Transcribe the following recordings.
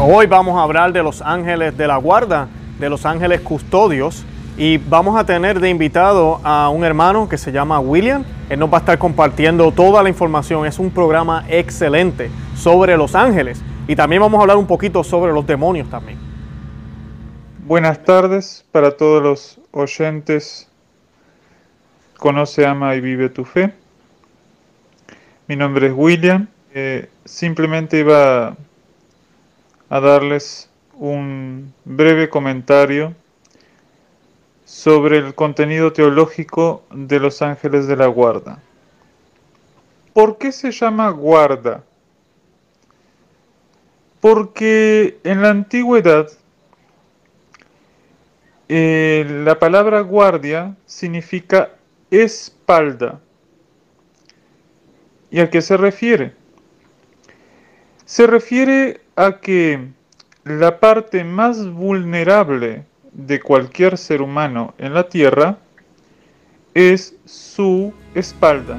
Hoy vamos a hablar de los ángeles de la guarda, de los ángeles custodios y vamos a tener de invitado a un hermano que se llama William. Él nos va a estar compartiendo toda la información. Es un programa excelente sobre los ángeles y también vamos a hablar un poquito sobre los demonios también. Buenas tardes para todos los oyentes. Conoce, ama y vive tu fe. Mi nombre es William. Eh, simplemente iba a darles un breve comentario sobre el contenido teológico de los ángeles de la guarda. ¿Por qué se llama guarda? Porque en la antigüedad eh, la palabra guardia significa espalda. ¿Y a qué se refiere? Se refiere a que la parte más vulnerable de cualquier ser humano en la Tierra es su espalda.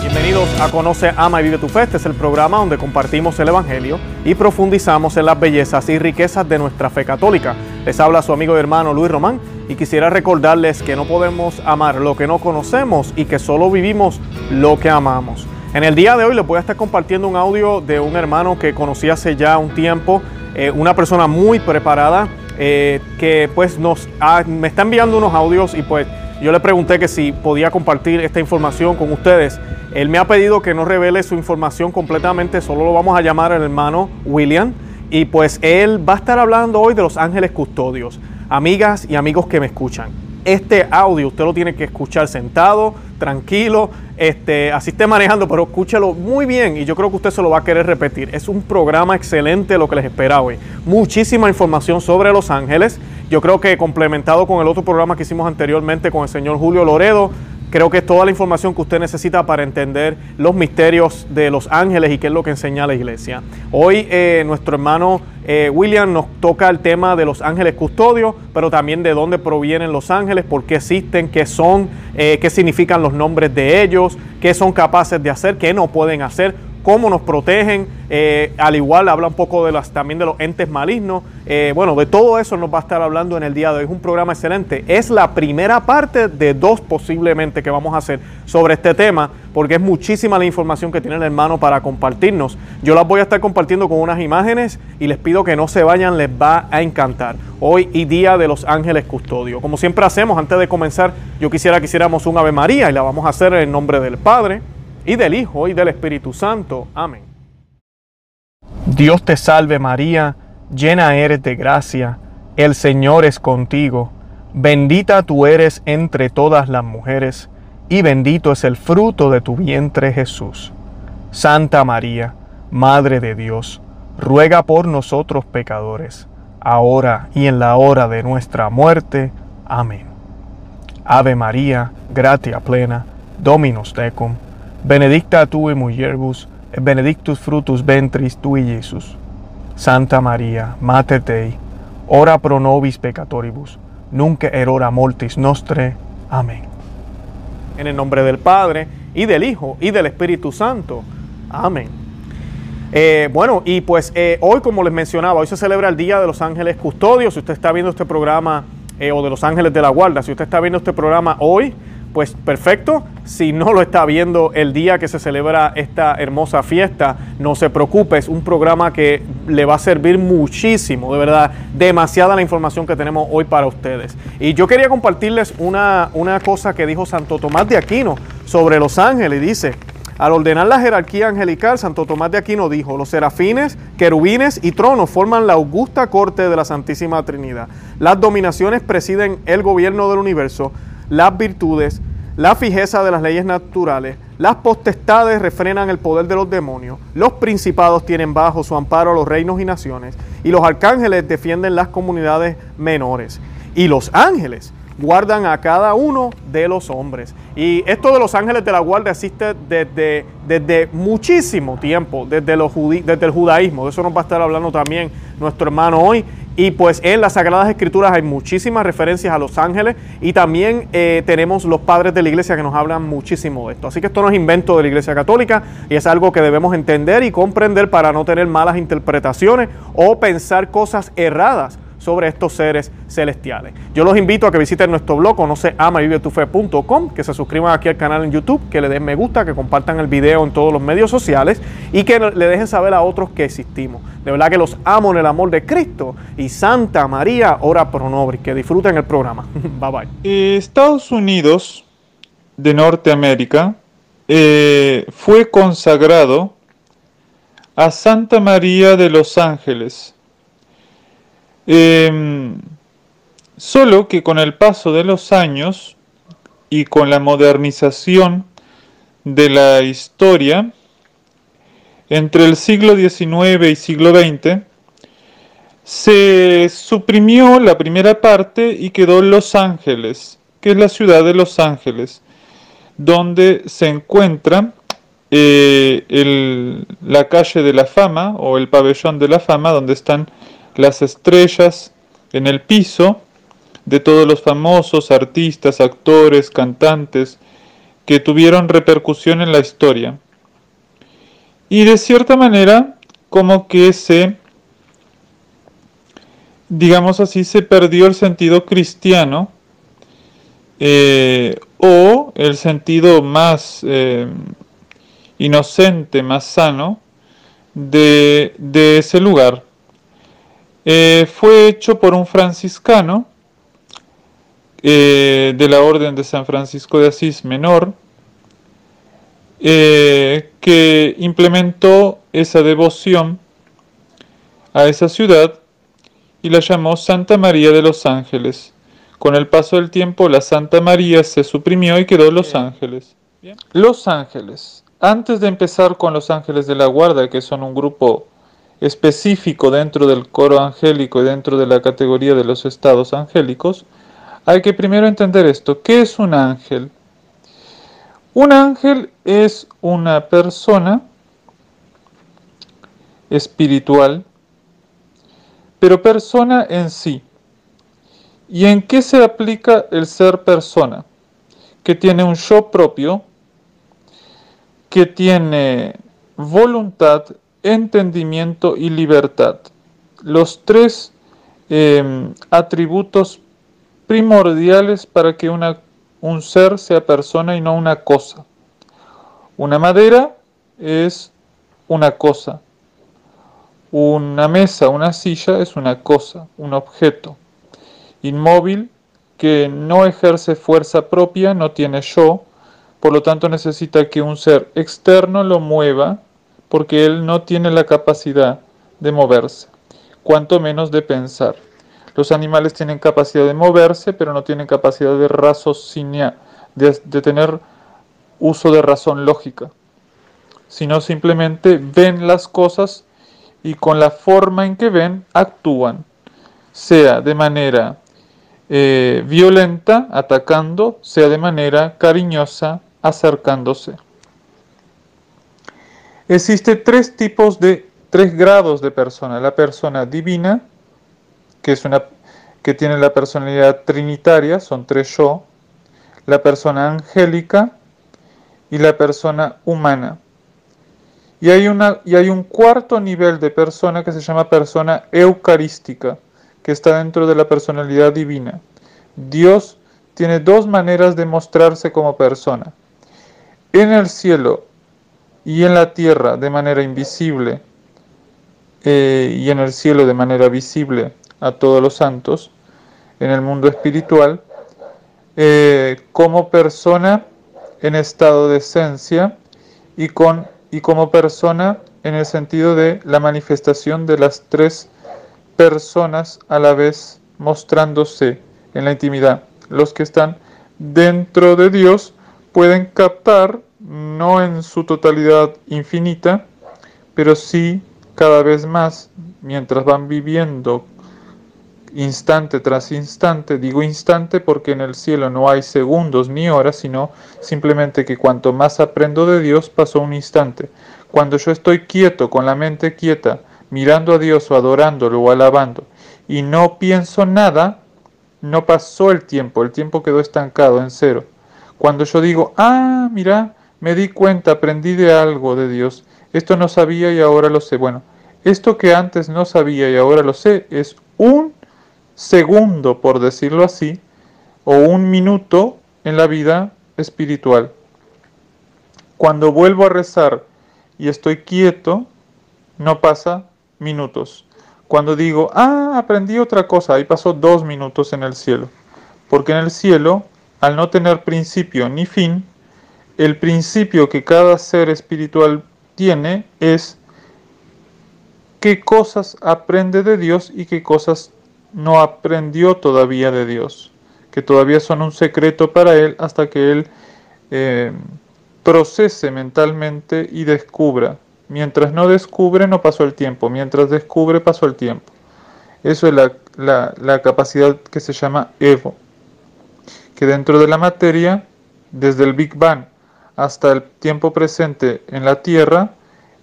Bienvenidos a Conoce, Ama y Vive tu Fe. Este es el programa donde compartimos el Evangelio y profundizamos en las bellezas y riquezas de nuestra fe católica. Les habla su amigo y hermano Luis Román y quisiera recordarles que no podemos amar lo que no conocemos y que solo vivimos lo que amamos. En el día de hoy les voy a estar compartiendo un audio de un hermano que conocí hace ya un tiempo, eh, una persona muy preparada eh, que pues nos me está enviando unos audios y pues yo le pregunté que si podía compartir esta información con ustedes. Él me ha pedido que no revele su información completamente, solo lo vamos a llamar el hermano William. Y pues él va a estar hablando hoy de los ángeles custodios. Amigas y amigos que me escuchan, este audio usted lo tiene que escuchar sentado, tranquilo, este, así esté manejando, pero escúchelo muy bien y yo creo que usted se lo va a querer repetir. Es un programa excelente lo que les espera hoy. Muchísima información sobre Los Ángeles. Yo creo que complementado con el otro programa que hicimos anteriormente con el señor Julio Loredo, Creo que es toda la información que usted necesita para entender los misterios de los ángeles y qué es lo que enseña la iglesia. Hoy eh, nuestro hermano eh, William nos toca el tema de los ángeles custodios, pero también de dónde provienen los ángeles, por qué existen, qué son, eh, qué significan los nombres de ellos, qué son capaces de hacer, qué no pueden hacer cómo nos protegen, eh, al igual habla un poco de las, también de los entes malignos, eh, bueno, de todo eso nos va a estar hablando en el día de hoy, es un programa excelente, es la primera parte de dos posiblemente que vamos a hacer sobre este tema, porque es muchísima la información que tiene el hermano para compartirnos, yo las voy a estar compartiendo con unas imágenes y les pido que no se vayan, les va a encantar, hoy y día de los ángeles custodio, como siempre hacemos, antes de comenzar, yo quisiera que hiciéramos un Ave María y la vamos a hacer en nombre del Padre, y del Hijo y del Espíritu Santo. Amén. Dios te salve María, llena eres de gracia, el Señor es contigo, bendita tú eres entre todas las mujeres, y bendito es el fruto de tu vientre Jesús. Santa María, Madre de Dios, ruega por nosotros pecadores, ahora y en la hora de nuestra muerte. Amén. Ave María, gratia plena, Dominus tecum benedicta tu mulieribus, benedictus fructus ventris tui, Iesus. Santa Maria, Mater Dei, ora pro nobis peccatoribus, nunc erora mortis nostre. Amén. En el nombre del Padre, y del Hijo, y del Espíritu Santo. Amén. Eh, bueno, y pues eh, hoy, como les mencionaba, hoy se celebra el Día de los Ángeles Custodios. Si usted está viendo este programa, eh, o de los Ángeles de la Guarda, si usted está viendo este programa hoy, pues perfecto. Si no lo está viendo el día que se celebra esta hermosa fiesta, no se preocupe, es un programa que le va a servir muchísimo, de verdad, demasiada la información que tenemos hoy para ustedes. Y yo quería compartirles una, una cosa que dijo Santo Tomás de Aquino sobre los ángeles. Dice, al ordenar la jerarquía angelical, Santo Tomás de Aquino dijo, los serafines, querubines y tronos forman la augusta corte de la Santísima Trinidad. Las dominaciones presiden el gobierno del universo, las virtudes, la fijeza de las leyes naturales, las potestades refrenan el poder de los demonios, los principados tienen bajo su amparo los reinos y naciones, y los arcángeles defienden las comunidades menores, y los ángeles guardan a cada uno de los hombres. Y esto de los ángeles de la guardia existe desde, desde muchísimo tiempo, desde, los desde el judaísmo, de eso nos va a estar hablando también nuestro hermano hoy, Y pues en las Sagradas Escrituras hay muchísimas referencias a los ángeles y también eh, tenemos los padres de la iglesia que nos hablan muchísimo de esto. Así que esto no es invento de la iglesia católica y es algo que debemos entender y comprender para no tener malas interpretaciones o pensar cosas erradas sobre estos seres celestiales. Yo los invito a que visiten nuestro blog, conoce amavivetufe.com, que se suscriban aquí al canal en YouTube, que le den me gusta, que compartan el video en todos los medios sociales y que le dejen saber a otros que existimos. De verdad que los amo en el amor de Cristo y Santa María, ora pro nobis. Que disfruten el programa. bye bye. Estados Unidos de Norteamérica eh, fue consagrado a Santa María de los Ángeles Em, solo que con el paso de los años y con la modernización de la historia, entre el siglo XIX y siglo XX, se suprimió la primera parte y quedó Los Ángeles, que es la ciudad de Los Ángeles, donde se encuentra eh, la calle de la fama o el pabellón de la fama, donde están las estrellas en el piso de todos los famosos artistas, actores, cantantes que tuvieron repercusión en la historia. Y de cierta manera, como que se, digamos así, se perdió el sentido cristiano eh, o el sentido más eh, inocente, más sano de, de ese lugar. Eh, fue hecho por un franciscano eh, de la Orden de San Francisco de Asís Menor, eh, que implementó esa devoción a esa ciudad y la llamó Santa María de los Ángeles. Con el paso del tiempo la Santa María se suprimió y quedó Los Ángeles. Los Ángeles. Antes de empezar con los Ángeles de la Guarda, que son un grupo específico dentro del coro angélico y dentro de la categoría de los estados angélicos, hay que primero entender esto. ¿Qué es un ángel? Un ángel es una persona espiritual, pero persona en sí. ¿Y en qué se aplica el ser persona? Que tiene un yo propio, que tiene voluntad entendimiento y libertad. Los tres em, atributos primordiales para que una, un ser sea persona y no una cosa. Una madera es una cosa. Una mesa, una silla es una cosa, un objeto. Inmóvil que no ejerce fuerza propia, no tiene yo, por lo tanto necesita que un ser externo lo mueva porque él no tiene la capacidad de moverse, cuanto menos de pensar. Los animales tienen capacidad de moverse, pero no tienen capacidad de raciocinar, de, tener uso de razón lógica, sino simplemente ven las cosas y con la forma en que ven actúan, sea de manera eh, violenta, atacando, sea de manera cariñosa, acercándose. Existe tres tipos de, tres grados de persona. La persona divina, que es una que tiene la personalidad trinitaria, son tres yo, la persona angélica y la persona humana. Y hay, una, y hay un cuarto nivel de persona que se llama persona eucarística, que está dentro de la personalidad divina. Dios tiene dos maneras de mostrarse como persona. En el cielo y en la tierra de manera invisible eh, y en el cielo de manera visible a todos los santos, en el mundo espiritual, eh, como persona en estado de esencia y, con, y como persona en el sentido de la manifestación de las tres personas a la vez mostrándose en la intimidad. Los que están dentro de Dios pueden captar no en su totalidad infinita, pero sí cada vez más mientras van viviendo instante tras instante, digo instante porque en el cielo no hay segundos ni horas, sino simplemente que cuanto más aprendo de Dios pasó un instante. Cuando yo estoy quieto, con la mente quieta, mirando a Dios o adorándolo o alabando, y no pienso nada, no pasó el tiempo, el tiempo quedó estancado en cero. Cuando yo digo, ah, mira, me di cuenta, aprendí de algo de Dios, esto no sabía y ahora lo sé. Bueno, esto que antes no sabía y ahora lo sé es un segundo, por decirlo así, o un minuto en la vida espiritual. Cuando vuelvo a rezar y estoy quieto, no pasa minutos. Cuando digo, ah, aprendí otra cosa, ahí pasó dos minutos en el cielo. Porque en el cielo, al no tener principio ni fin, el principio que cada ser espiritual tiene es qué cosas aprende de Dios y qué cosas no aprendió todavía de Dios, que todavía son un secreto para él hasta que él eh, procese mentalmente y descubra. Mientras no descubre no pasó el tiempo, mientras descubre pasó el tiempo. Eso es la, la capacidad que se llama Evo, que dentro de la materia, desde el Big Bang hasta el tiempo presente en la Tierra,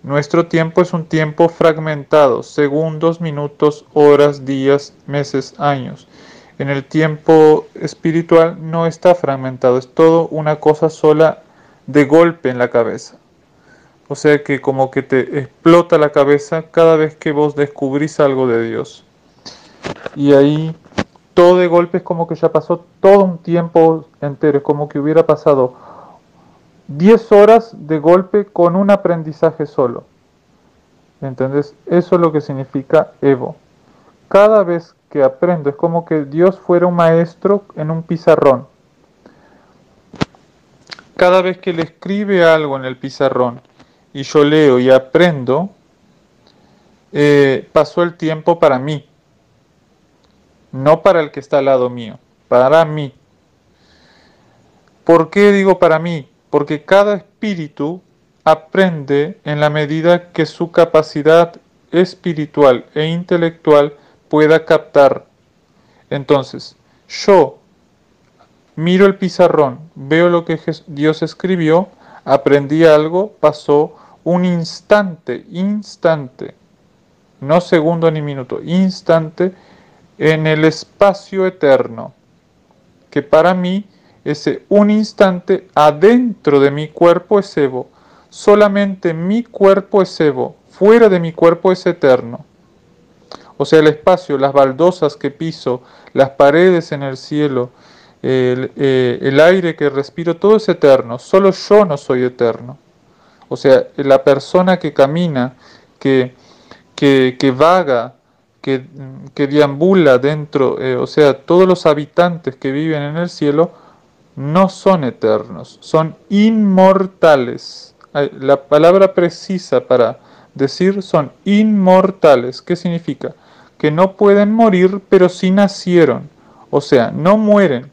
nuestro tiempo es un tiempo fragmentado, segundos, minutos, horas, días, meses, años. En el tiempo espiritual no está fragmentado, es todo una cosa sola de golpe en la cabeza. O sea que como que te explota la cabeza cada vez que vos descubrís algo de Dios. Y ahí todo de golpe es como que ya pasó todo un tiempo entero, es como que hubiera pasado 10 horas de golpe con un aprendizaje solo. ¿Entendés? Eso es lo que significa Evo. Cada vez que aprendo es como que Dios fuera un maestro en un pizarrón cada vez que le escribe algo en el pizarrón y yo leo y aprendo, eh, pasó el tiempo para mí, no para el que está al lado mío, para mí. ¿Por qué digo para mí? Porque cada espíritu aprende en la medida que su capacidad espiritual e intelectual pueda captar. Entonces, yo Miro el pizarrón, veo lo que Dios escribió, aprendí algo, pasó un instante, instante, no segundo ni minuto, instante en el espacio eterno, que para mí ese un instante adentro de mi cuerpo es Evo, solamente mi cuerpo es Evo, fuera de mi cuerpo es eterno. O sea, el espacio, las baldosas que piso, las paredes en el cielo, eh, el, aire que respiro, todo es eterno, solo yo no soy eterno. O sea, la persona que camina, que, que, vaga, que, que, deambula dentro, eh, o sea, todos los habitantes que viven en el cielo, no son eternos, son inmortales. La palabra precisa para decir son inmortales. ¿Qué significa? Que no pueden morir, pero sí nacieron. O sea, no mueren,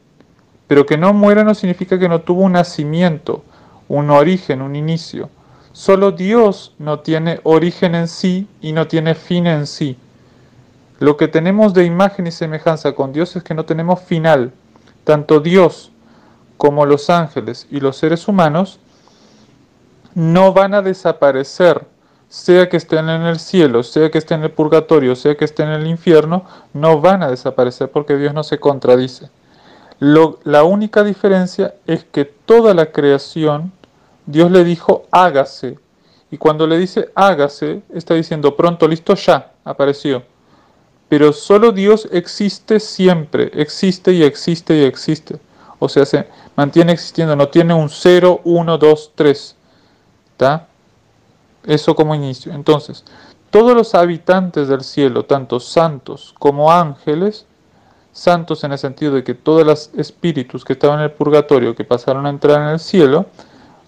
pero que no muera no significa que no tuvo un nacimiento, un origen, un inicio. Solo Dios no tiene origen en sí y no tiene fin en sí. Lo que tenemos de imagen y semejanza con Dios es que no tenemos final. Tanto Dios como los ángeles y los seres humanos no van a desaparecer, sea que estén en el cielo, sea que estén en el purgatorio, sea que estén en el infierno, no van a desaparecer porque Dios no se contradice la única diferencia es que toda la creación, Dios le dijo hágase. Y cuando le dice hágase, está diciendo pronto, listo, ya, apareció. Pero solo Dios existe siempre, existe y existe y existe. O sea, se mantiene existiendo, no tiene un 0, 1, 2, 3. ¿Está? Eso como inicio. Entonces, todos los habitantes del cielo, tanto santos como ángeles, santos en el sentido de que todos los espíritus que estaban en el purgatorio, que pasaron a entrar en el cielo,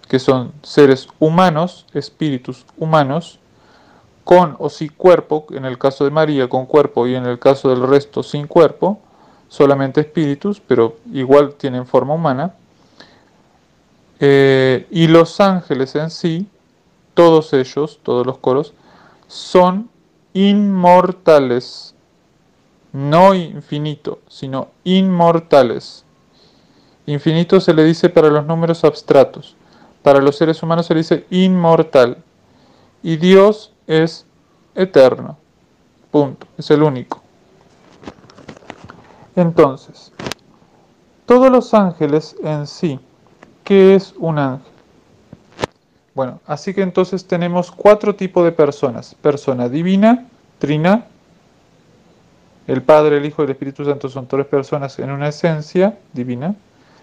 que son seres humanos, espíritus humanos, con o sin cuerpo, en el caso de María con cuerpo y en el caso del resto sin cuerpo, solamente espíritus, pero igual tienen forma humana, eh, y los ángeles en sí, todos ellos, todos los coros, son inmortales, no infinito, sino inmortales. Infinito se le dice para los números abstratos, para los seres humanos se le dice inmortal. Y Dios es eterno. Punto. Es el único. Entonces, todos los ángeles en sí, ¿qué es un ángel? Bueno, así que entonces tenemos cuatro tipos de personas. Persona divina, trina, el Padre, el Hijo y el Espíritu Santo son tres personas en una esencia divina.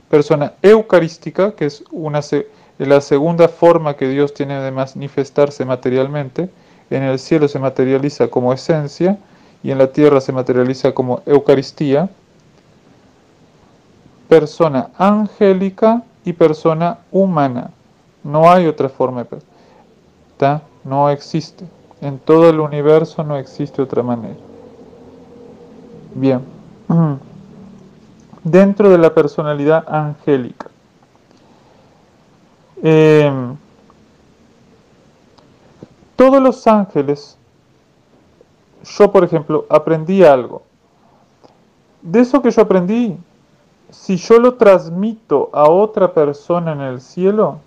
Persona eucarística, que es una, la segunda forma que Dios tiene de manifestarse materialmente. En el cielo se materializa como esencia y en la tierra se materializa como Eucaristía. Persona angélica y persona humana. No hay otra forma de No existe. En todo el universo no existe otra manera. Bien. Dentro de la personalidad angélica. Em, todos los ángeles, yo por ejemplo, aprendí algo. De eso que yo aprendí, si yo lo transmito a otra persona en el cielo,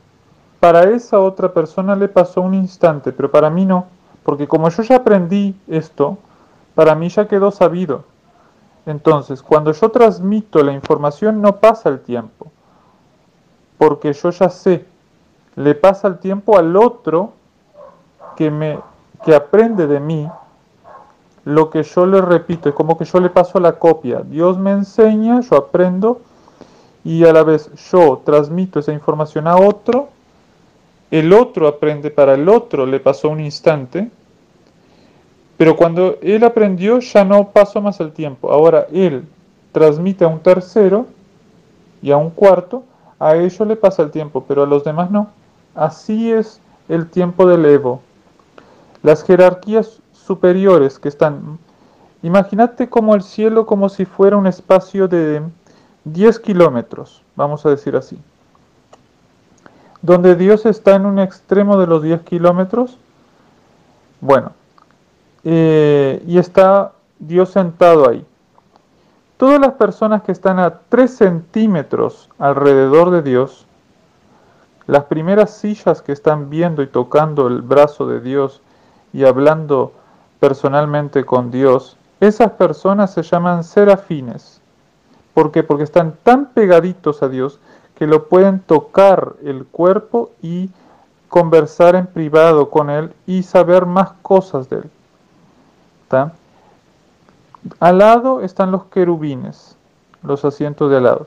para esa otra persona le pasó un instante, pero para mí no, porque como yo ya aprendí esto, para mí ya quedó sabido. Entonces, cuando yo transmito la información no pasa el tiempo, porque yo ya sé, le pasa el tiempo al otro que, me, que aprende de mí lo que yo le repito, es como que yo le paso la copia. Dios me enseña, yo aprendo y a la vez yo transmito esa información a otro, el otro aprende para el otro, le pasó un instante, pero cuando él aprendió ya no pasó más el tiempo. Ahora él transmite a un tercero y a un cuarto, a ellos le pasa el tiempo, pero a los demás no. Así es el tiempo del Evo. Las jerarquías superiores que están... Imagínate como el cielo como si fuera un espacio de 10 kilómetros, vamos a decir así. Donde Dios está en un extremo de los 10 kilómetros. Bueno, eh, y está Dios sentado ahí. Todas las personas que están a 3 centímetros alrededor de Dios, las primeras sillas que están viendo y tocando el brazo de Dios y hablando personalmente con Dios, esas personas se llaman serafines. ¿Por qué? Porque están tan pegaditos a Dios que lo pueden tocar el cuerpo y conversar en privado con Él y saber más cosas de Él. Al lado están los querubines, los asientos de al lado.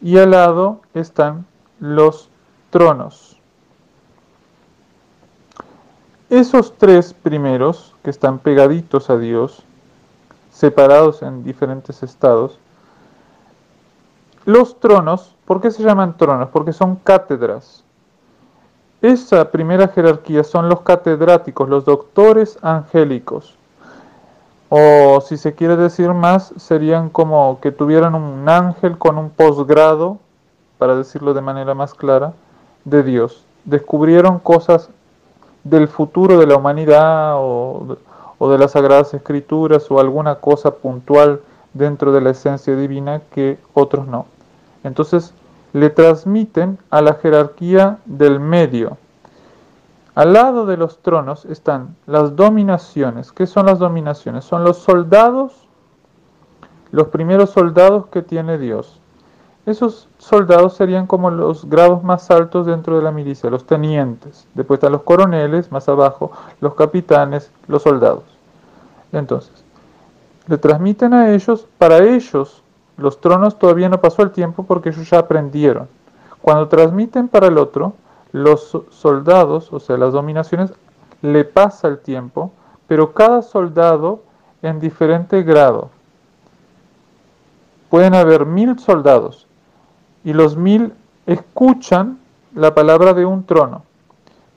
Y al lado están los tronos. Esos tres primeros, que están pegaditos a Dios, separados en diferentes estados, los tronos, ¿por qué se llaman tronos? Porque son cátedras. Esa primera jerarquía son los catedráticos, los doctores angélicos. O si se quiere decir más, serían como que tuvieran un ángel con un posgrado, para decirlo de manera más clara, de Dios. Descubrieron cosas del futuro de la humanidad o, de las Sagradas Escrituras o alguna cosa puntual dentro de la esencia divina que otros no. Entonces le transmiten a la jerarquía del medio, al lado de los tronos están las dominaciones. ¿Qué son las dominaciones? Son los soldados, los primeros soldados que tiene Dios. Esos soldados serían como los grados más altos dentro de la milicia, los tenientes. Después están los coroneles, más abajo, los capitanes, los soldados. Entonces, le transmiten a ellos, para ellos, los tronos todavía no pasó el tiempo porque ellos ya aprendieron. Cuando transmiten para el otro, los soldados, o sea, las dominaciones, le pasa el tiempo, pero cada soldado en diferente grado. Pueden haber mil soldados y los mil escuchan la palabra de un trono,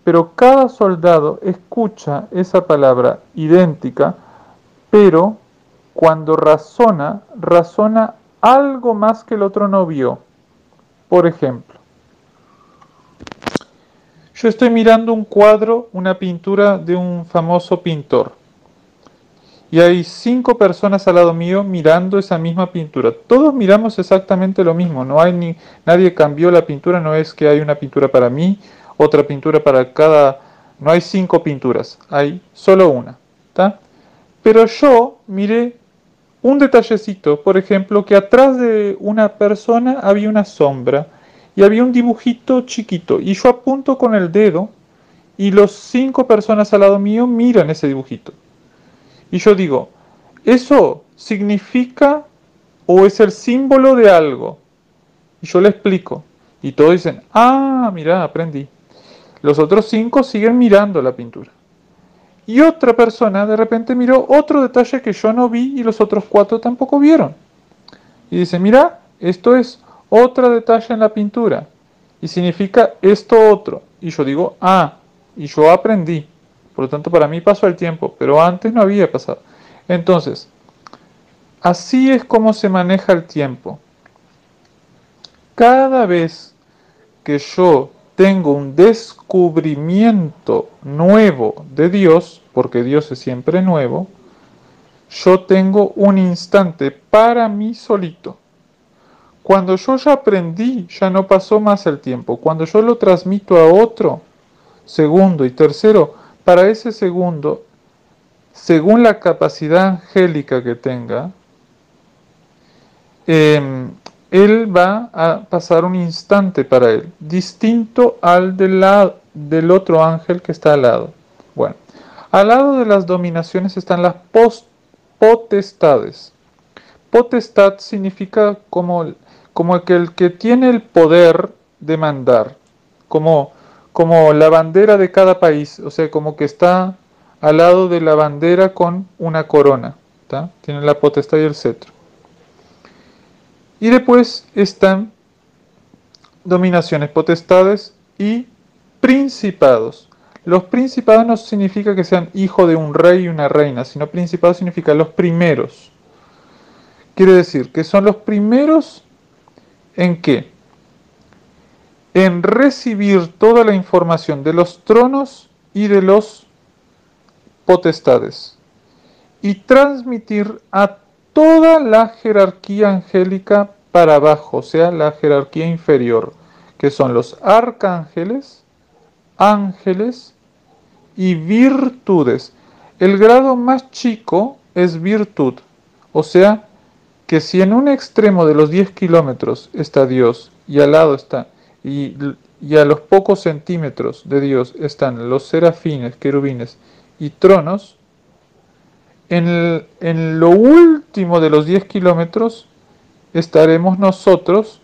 pero cada soldado escucha esa palabra idéntica, pero cuando razona, razona algo más que el otro no vio. Por ejemplo, yo estoy mirando un cuadro, una pintura de un famoso pintor. Y hay cinco personas al lado mío mirando esa misma pintura. Todos miramos exactamente lo mismo. No hay ni nadie cambió la pintura. No es que hay una pintura para mí, otra pintura para cada. No hay cinco pinturas. Hay solo una. Pero yo miré un detallecito, por ejemplo, que atrás de una persona había una sombra y había un dibujito chiquito y yo apunto con el dedo y los cinco personas al lado mío miran ese dibujito. Y yo digo, ¿eso significa o es el símbolo de algo? Y yo le explico. Y todos dicen, ah, mira, aprendí. Los otros cinco siguen mirando la pintura. Y otra persona de repente miró otro detalle que yo no vi y los otros cuatro tampoco vieron. Y dice, mira, esto es otro detalle en la pintura. Y significa esto otro. Y yo digo, ah, y yo aprendí. Por lo tanto, para mí pasó el tiempo, pero antes no había pasado. Entonces, así es como se maneja el tiempo. Cada vez que yo tengo un descubrimiento nuevo de Dios, porque Dios es siempre nuevo, yo tengo un instante para mí solito. Cuando yo ya aprendí, ya no pasó más el tiempo. Cuando yo lo transmito a otro, segundo y tercero, para ese segundo, según la capacidad angélica que tenga, eh, él va a pasar un instante para él, distinto al del, del otro ángel que está al lado. Bueno, al lado de las dominaciones están las potestades. Potestad significa como, como que que tiene el poder de mandar, como, como la bandera de cada país, o sea, como que está al lado de la bandera con una corona. Tiene la potestad y el cetro. Y después están dominaciones, potestades y principados. Los principados no significa que sean hijo de un rey y una reina, sino principados significa los primeros. Quiere decir que son los primeros en qué? En recibir toda la información de los tronos y de los potestades y transmitir a toda la jerarquía angélica para abajo, o sea, la jerarquía inferior, que son los arcángeles, ángeles y virtudes. El grado más chico es virtud, o sea, que si en un extremo de los 10 kilómetros está Dios y al lado está, y, a los pocos centímetros de Dios están los serafines, querubines y tronos, en, lo último de los 10 kilómetros estaremos nosotros,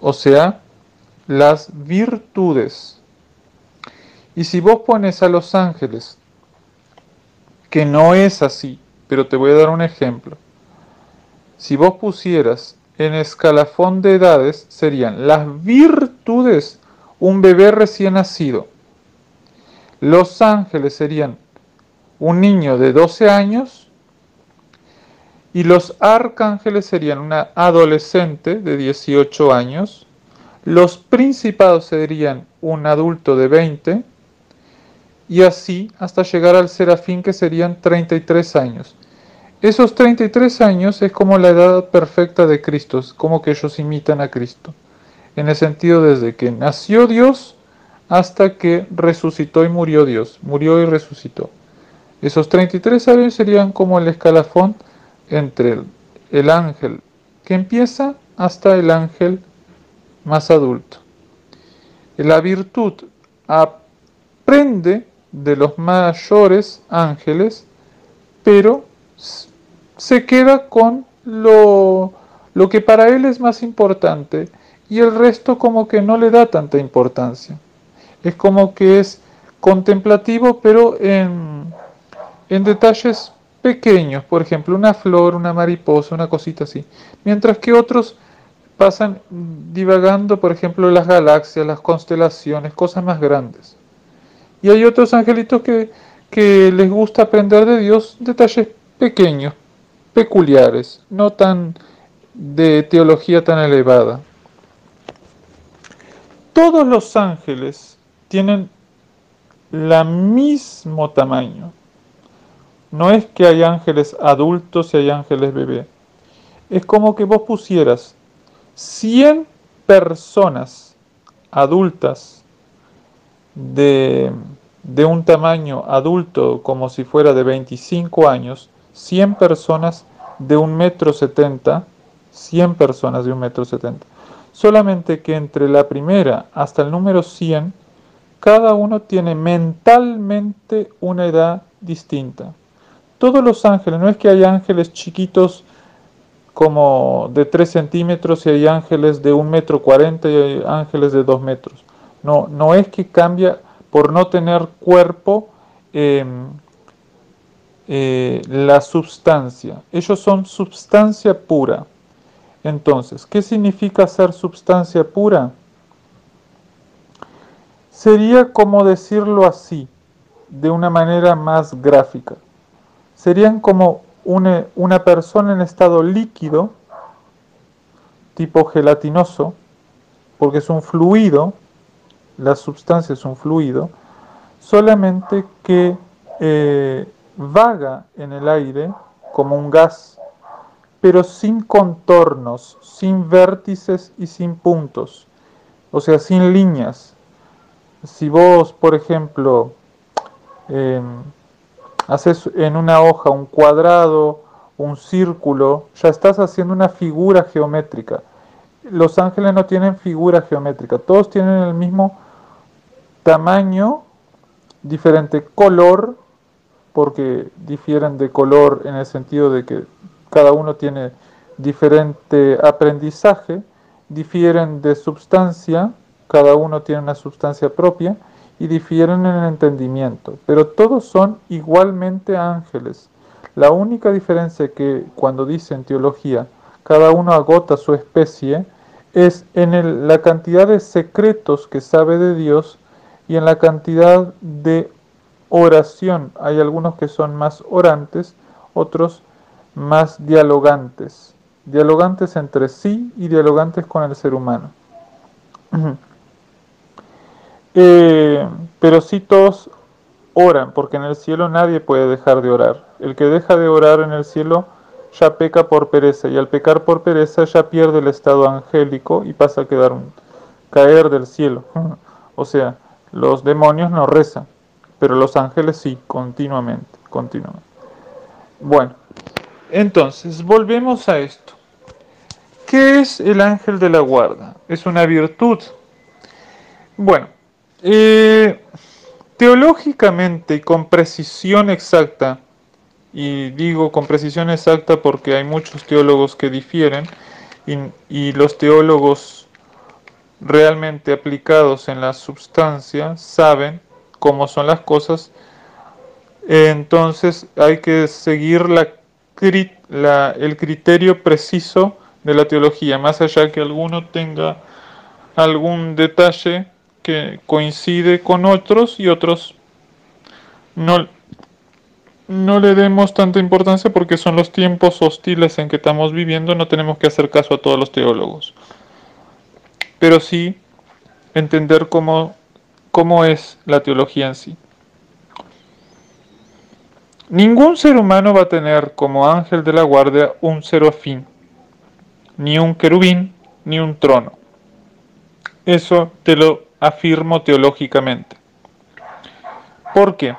o sea, las virtudes. Y si vos pones a los ángeles, que no es así, pero te voy a dar un ejemplo. Si vos pusieras en escalafón de edades, serían las virtudes un bebé recién nacido. Los ángeles serían un niño de 12 años y los arcángeles serían una adolescente de 18 años, los principados serían un adulto de 20 y así hasta llegar al serafín que serían 33 años. Esos 33 años es como la edad perfecta de Cristo, es como que ellos imitan a Cristo, en el sentido desde que nació Dios hasta que resucitó y murió Dios, murió y resucitó. Esos 33 años serían como el escalafón entre el, ángel que empieza hasta el ángel más adulto. La virtud aprende de los mayores ángeles, pero se queda con lo, lo que para él es más importante y el resto como que no le da tanta importancia. Es como que es contemplativo, pero en, en detalles pequeños, por ejemplo, una flor, una mariposa, una cosita así, mientras que otros pasan divagando, por ejemplo, las galaxias, las constelaciones, cosas más grandes. Y hay otros angelitos que, que les gusta aprender de Dios detalles pequeños, peculiares, no tan de teología tan elevada. Todos los ángeles tienen el mismo tamaño. No es que hay ángeles adultos y hay ángeles bebé. Es como que vos pusieras 100 personas adultas de, de un tamaño adulto como si fuera de 25 años, 100 personas de un metro setenta, 100 personas de un metro setenta. Solamente que entre la primera hasta el número 100, cada uno tiene mentalmente una edad distinta. Todos los ángeles, no es que hay ángeles chiquitos como de 3 centímetros y hay ángeles de 1 metro 40 y hay ángeles de 2 metros. No, no es que cambia por no tener cuerpo em, eh, la substancia. Ellos son substancia pura. Entonces, ¿qué significa ser substancia pura? Sería como decirlo así, de una manera más gráfica. Serían como una, persona en estado líquido, tipo gelatinoso, porque es un fluido, la sustancia es un fluido, solamente que eh, vaga en el aire como un gas, pero sin contornos, sin vértices y sin puntos, o sea, sin líneas. Si vos, por ejemplo, em, haces en una hoja un cuadrado, un círculo, ya estás haciendo una figura geométrica. Los ángeles no tienen figura geométrica, todos tienen el mismo tamaño, diferente color, porque difieren de color en el sentido de que cada uno tiene diferente aprendizaje, difieren de sustancia, cada uno tiene una sustancia propia, y difieren en el entendimiento, pero todos son igualmente ángeles. La única diferencia que cuando dicen teología, cada uno agota su especie, es en la cantidad de secretos que sabe de Dios y en la cantidad de oración. Hay algunos que son más orantes, otros más dialogantes. Dialogantes entre sí y dialogantes con el ser humano. Eh, pero sí todos oran, porque en el cielo nadie puede dejar de orar. El que deja de orar en el cielo ya peca por pereza, y al pecar por pereza ya pierde el estado angélico y pasa a quedar caer del cielo. o sea, los demonios no rezan, pero los ángeles sí, continuamente, continuamente. Bueno, entonces, volvemos a esto. ¿Qué es el ángel de la guarda? Es una virtud. Bueno, eh, teológicamente y con precisión exacta, y digo con precisión exacta porque hay muchos teólogos que difieren, y, los teólogos realmente aplicados en la sustancia saben cómo son las cosas, entonces hay que seguir la, el criterio preciso de la teología, más allá que alguno tenga algún detalle que coincide con otros y otros no, no le demos tanta importancia porque son los tiempos hostiles en que estamos viviendo, no tenemos que hacer caso a todos los teólogos. Pero sí entender cómo, cómo es la teología en sí. Ningún ser humano va a tener como ángel de la guardia un serafín, ni un querubín, ni un trono. Eso te lo afirmo teológicamente. ¿Por qué?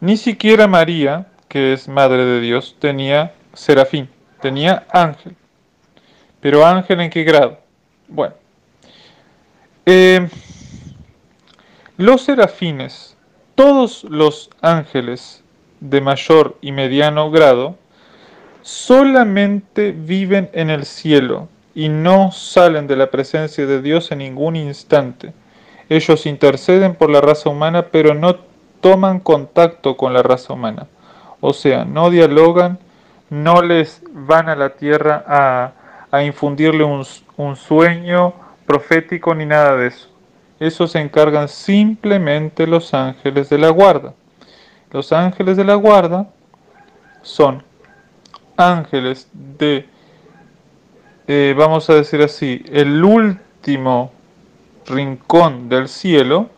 Ni siquiera María, que es Madre de Dios, tenía serafín, tenía ángel. Pero ángel en qué grado? Bueno, eh, los serafines, todos los ángeles de mayor y mediano grado, solamente viven en el cielo y no salen de la presencia de Dios en ningún instante. Ellos interceden por la raza humana, pero no toman contacto con la raza humana. O sea, no dialogan, no les van a la tierra a, infundirle un, un sueño profético ni nada de eso. Eso se encargan simplemente los ángeles de la guarda. Los ángeles de la guarda son ángeles de, eh, vamos a decir así, el último rincón del cielo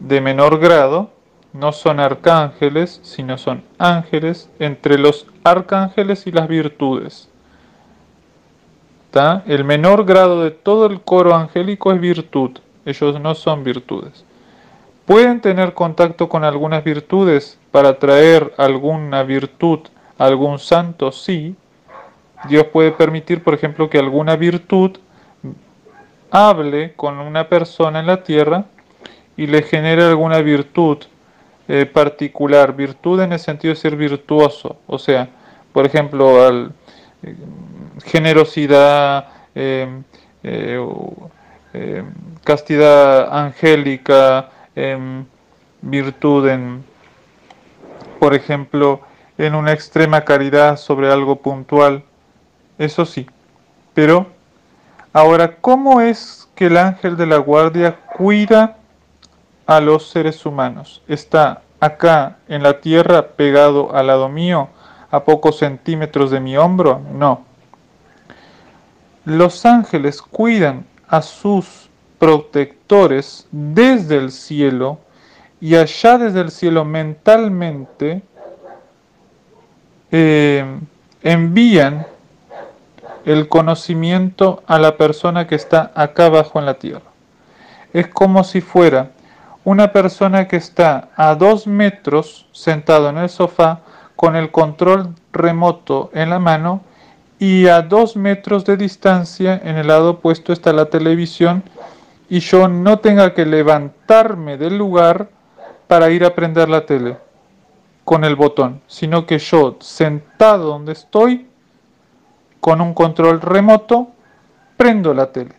de menor grado no son arcángeles, sino son ángeles entre los arcángeles y las virtudes. El menor grado de todo el coro angélico es virtud, ellos no son virtudes. Pueden tener contacto con algunas virtudes para traer alguna virtud algún santo, sí. Dios puede permitir, por ejemplo, que alguna virtud hable con una persona en la tierra y le genere alguna virtud eh, particular, virtud en el sentido de ser virtuoso, o sea, por ejemplo, al, eh, generosidad, em, em, castidad angélica, em, virtud en, por ejemplo, en una extrema caridad sobre algo puntual, eso sí, pero ahora, ¿cómo es que el ángel de la guardia cuida a los seres humanos? Está acá en la tierra pegado al lado mío, a pocos centímetros de mi hombro, no. Los ángeles cuidan a sus protectores desde el cielo y allá desde el cielo mentalmente eh, envían el conocimiento a la persona que está acá abajo en la tierra. Es como si fuera una persona que está a dos metros sentado en el sofá con el control remoto en la mano y a dos metros de distancia en el lado opuesto está la televisión y yo no tenga que levantarme del lugar para ir a prender la tele con el botón, sino que yo sentado donde estoy con un control remoto prendo la tele.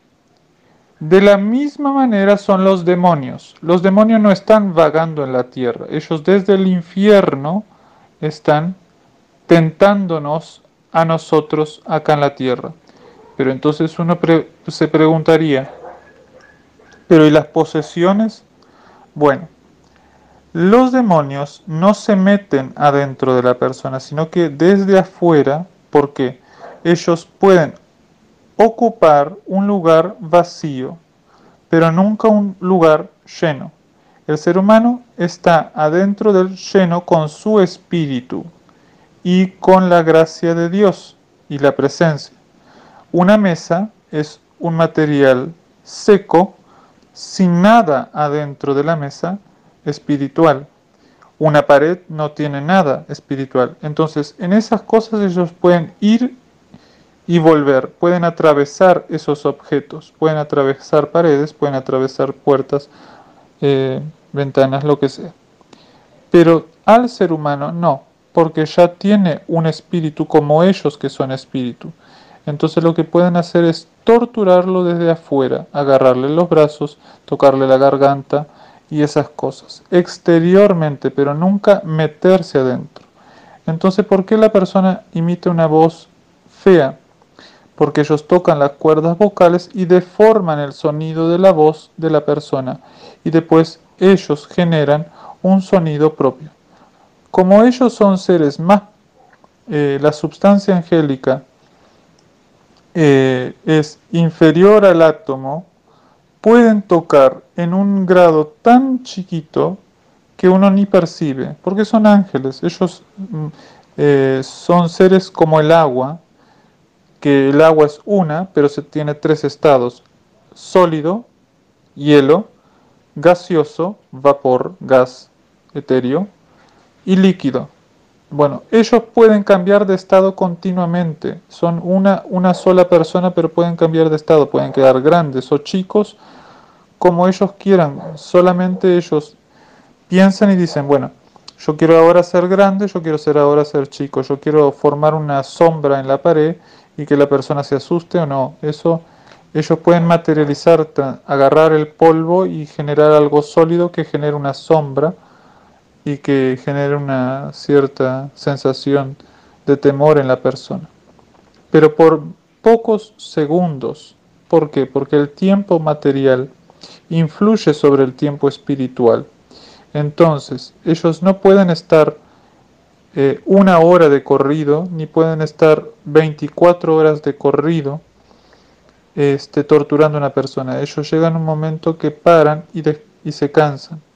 De la misma manera son los demonios. Los demonios no están vagando en la tierra, ellos desde el infierno están tentándonos a nosotros acá en la tierra. Pero entonces uno se preguntaría, ¿pero y las posesiones? Bueno, los demonios no se meten adentro de la persona, sino que desde afuera, porque ellos pueden ocupar un lugar vacío, pero nunca un lugar lleno. El ser humano está adentro del lleno con su espíritu y con la gracia de Dios y la presencia. Una mesa es un material seco, sin nada adentro de la mesa espiritual. Una pared no tiene nada espiritual. Entonces, en esas cosas ellos pueden ir y volver, pueden atravesar esos objetos, pueden atravesar paredes, pueden atravesar puertas, eh, ventanas, lo que sea. Pero al ser humano no porque ya tiene un espíritu como ellos que son espíritu. Entonces lo que pueden hacer es torturarlo desde afuera, agarrarle los brazos, tocarle la garganta y esas cosas. Exteriormente, pero nunca meterse adentro. Entonces, ¿por qué la persona imita una voz fea? Porque ellos tocan las cuerdas vocales y deforman el sonido de la voz de la persona y después ellos generan un sonido propio. Como ellos son seres más, eh, la sustancia angélica eh, es inferior al átomo, pueden tocar en un grado tan chiquito que uno ni percibe, porque son ángeles, ellos mm, eh, son seres como el agua, que el agua es una, pero se tiene tres estados, sólido, hielo, gaseoso, vapor, gas, etéreo, y líquido. Bueno, ellos pueden cambiar de estado continuamente. Son una, una sola persona, pero pueden cambiar de estado. Pueden quedar grandes o chicos como ellos quieran. Solamente ellos piensan y dicen, bueno, yo quiero ahora ser grande, yo quiero ser ahora ser chico, yo quiero formar una sombra en la pared y que la persona se asuste o no. Eso ellos pueden materializar, agarrar el polvo y generar algo sólido que genere una sombra y que genere una cierta sensación de temor en la persona. Pero por pocos segundos. ¿Por qué? Porque el tiempo material influye sobre el tiempo espiritual. Entonces, ellos no pueden estar eh, una hora de corrido, ni pueden estar 24 horas de corrido este, torturando a una persona. Ellos llegan un momento que paran y se cansan.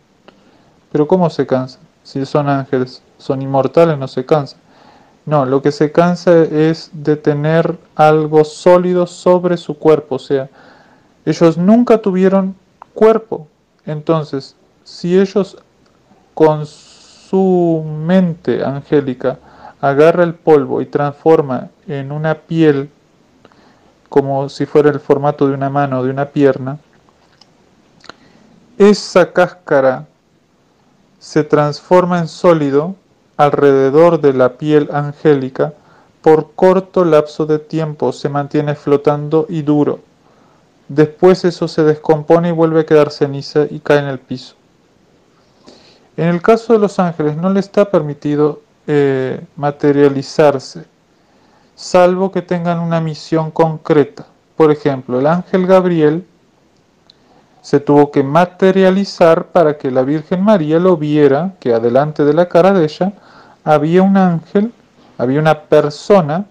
Pero ¿cómo se cansan? Si son ángeles, son inmortales, no se cansan. No, lo que se cansa es de tener algo sólido sobre su cuerpo. O sea, ellos nunca tuvieron cuerpo. Entonces, si ellos con su mente angélica agarra el polvo y transforma en una piel como si fuera el formato de una mano o de una pierna, esa cáscara se transforma en sólido alrededor de la piel angélica por corto lapso de tiempo, se mantiene flotando y duro. Después eso se descompone y vuelve a quedar ceniza y cae en el piso. En el caso de los ángeles no le está permitido eh, materializarse, salvo que tengan una misión concreta. Por ejemplo, el ángel Gabriel se tuvo que materializar para que la Virgen María lo viera, que adelante de la cara de ella había un ángel, había una persona,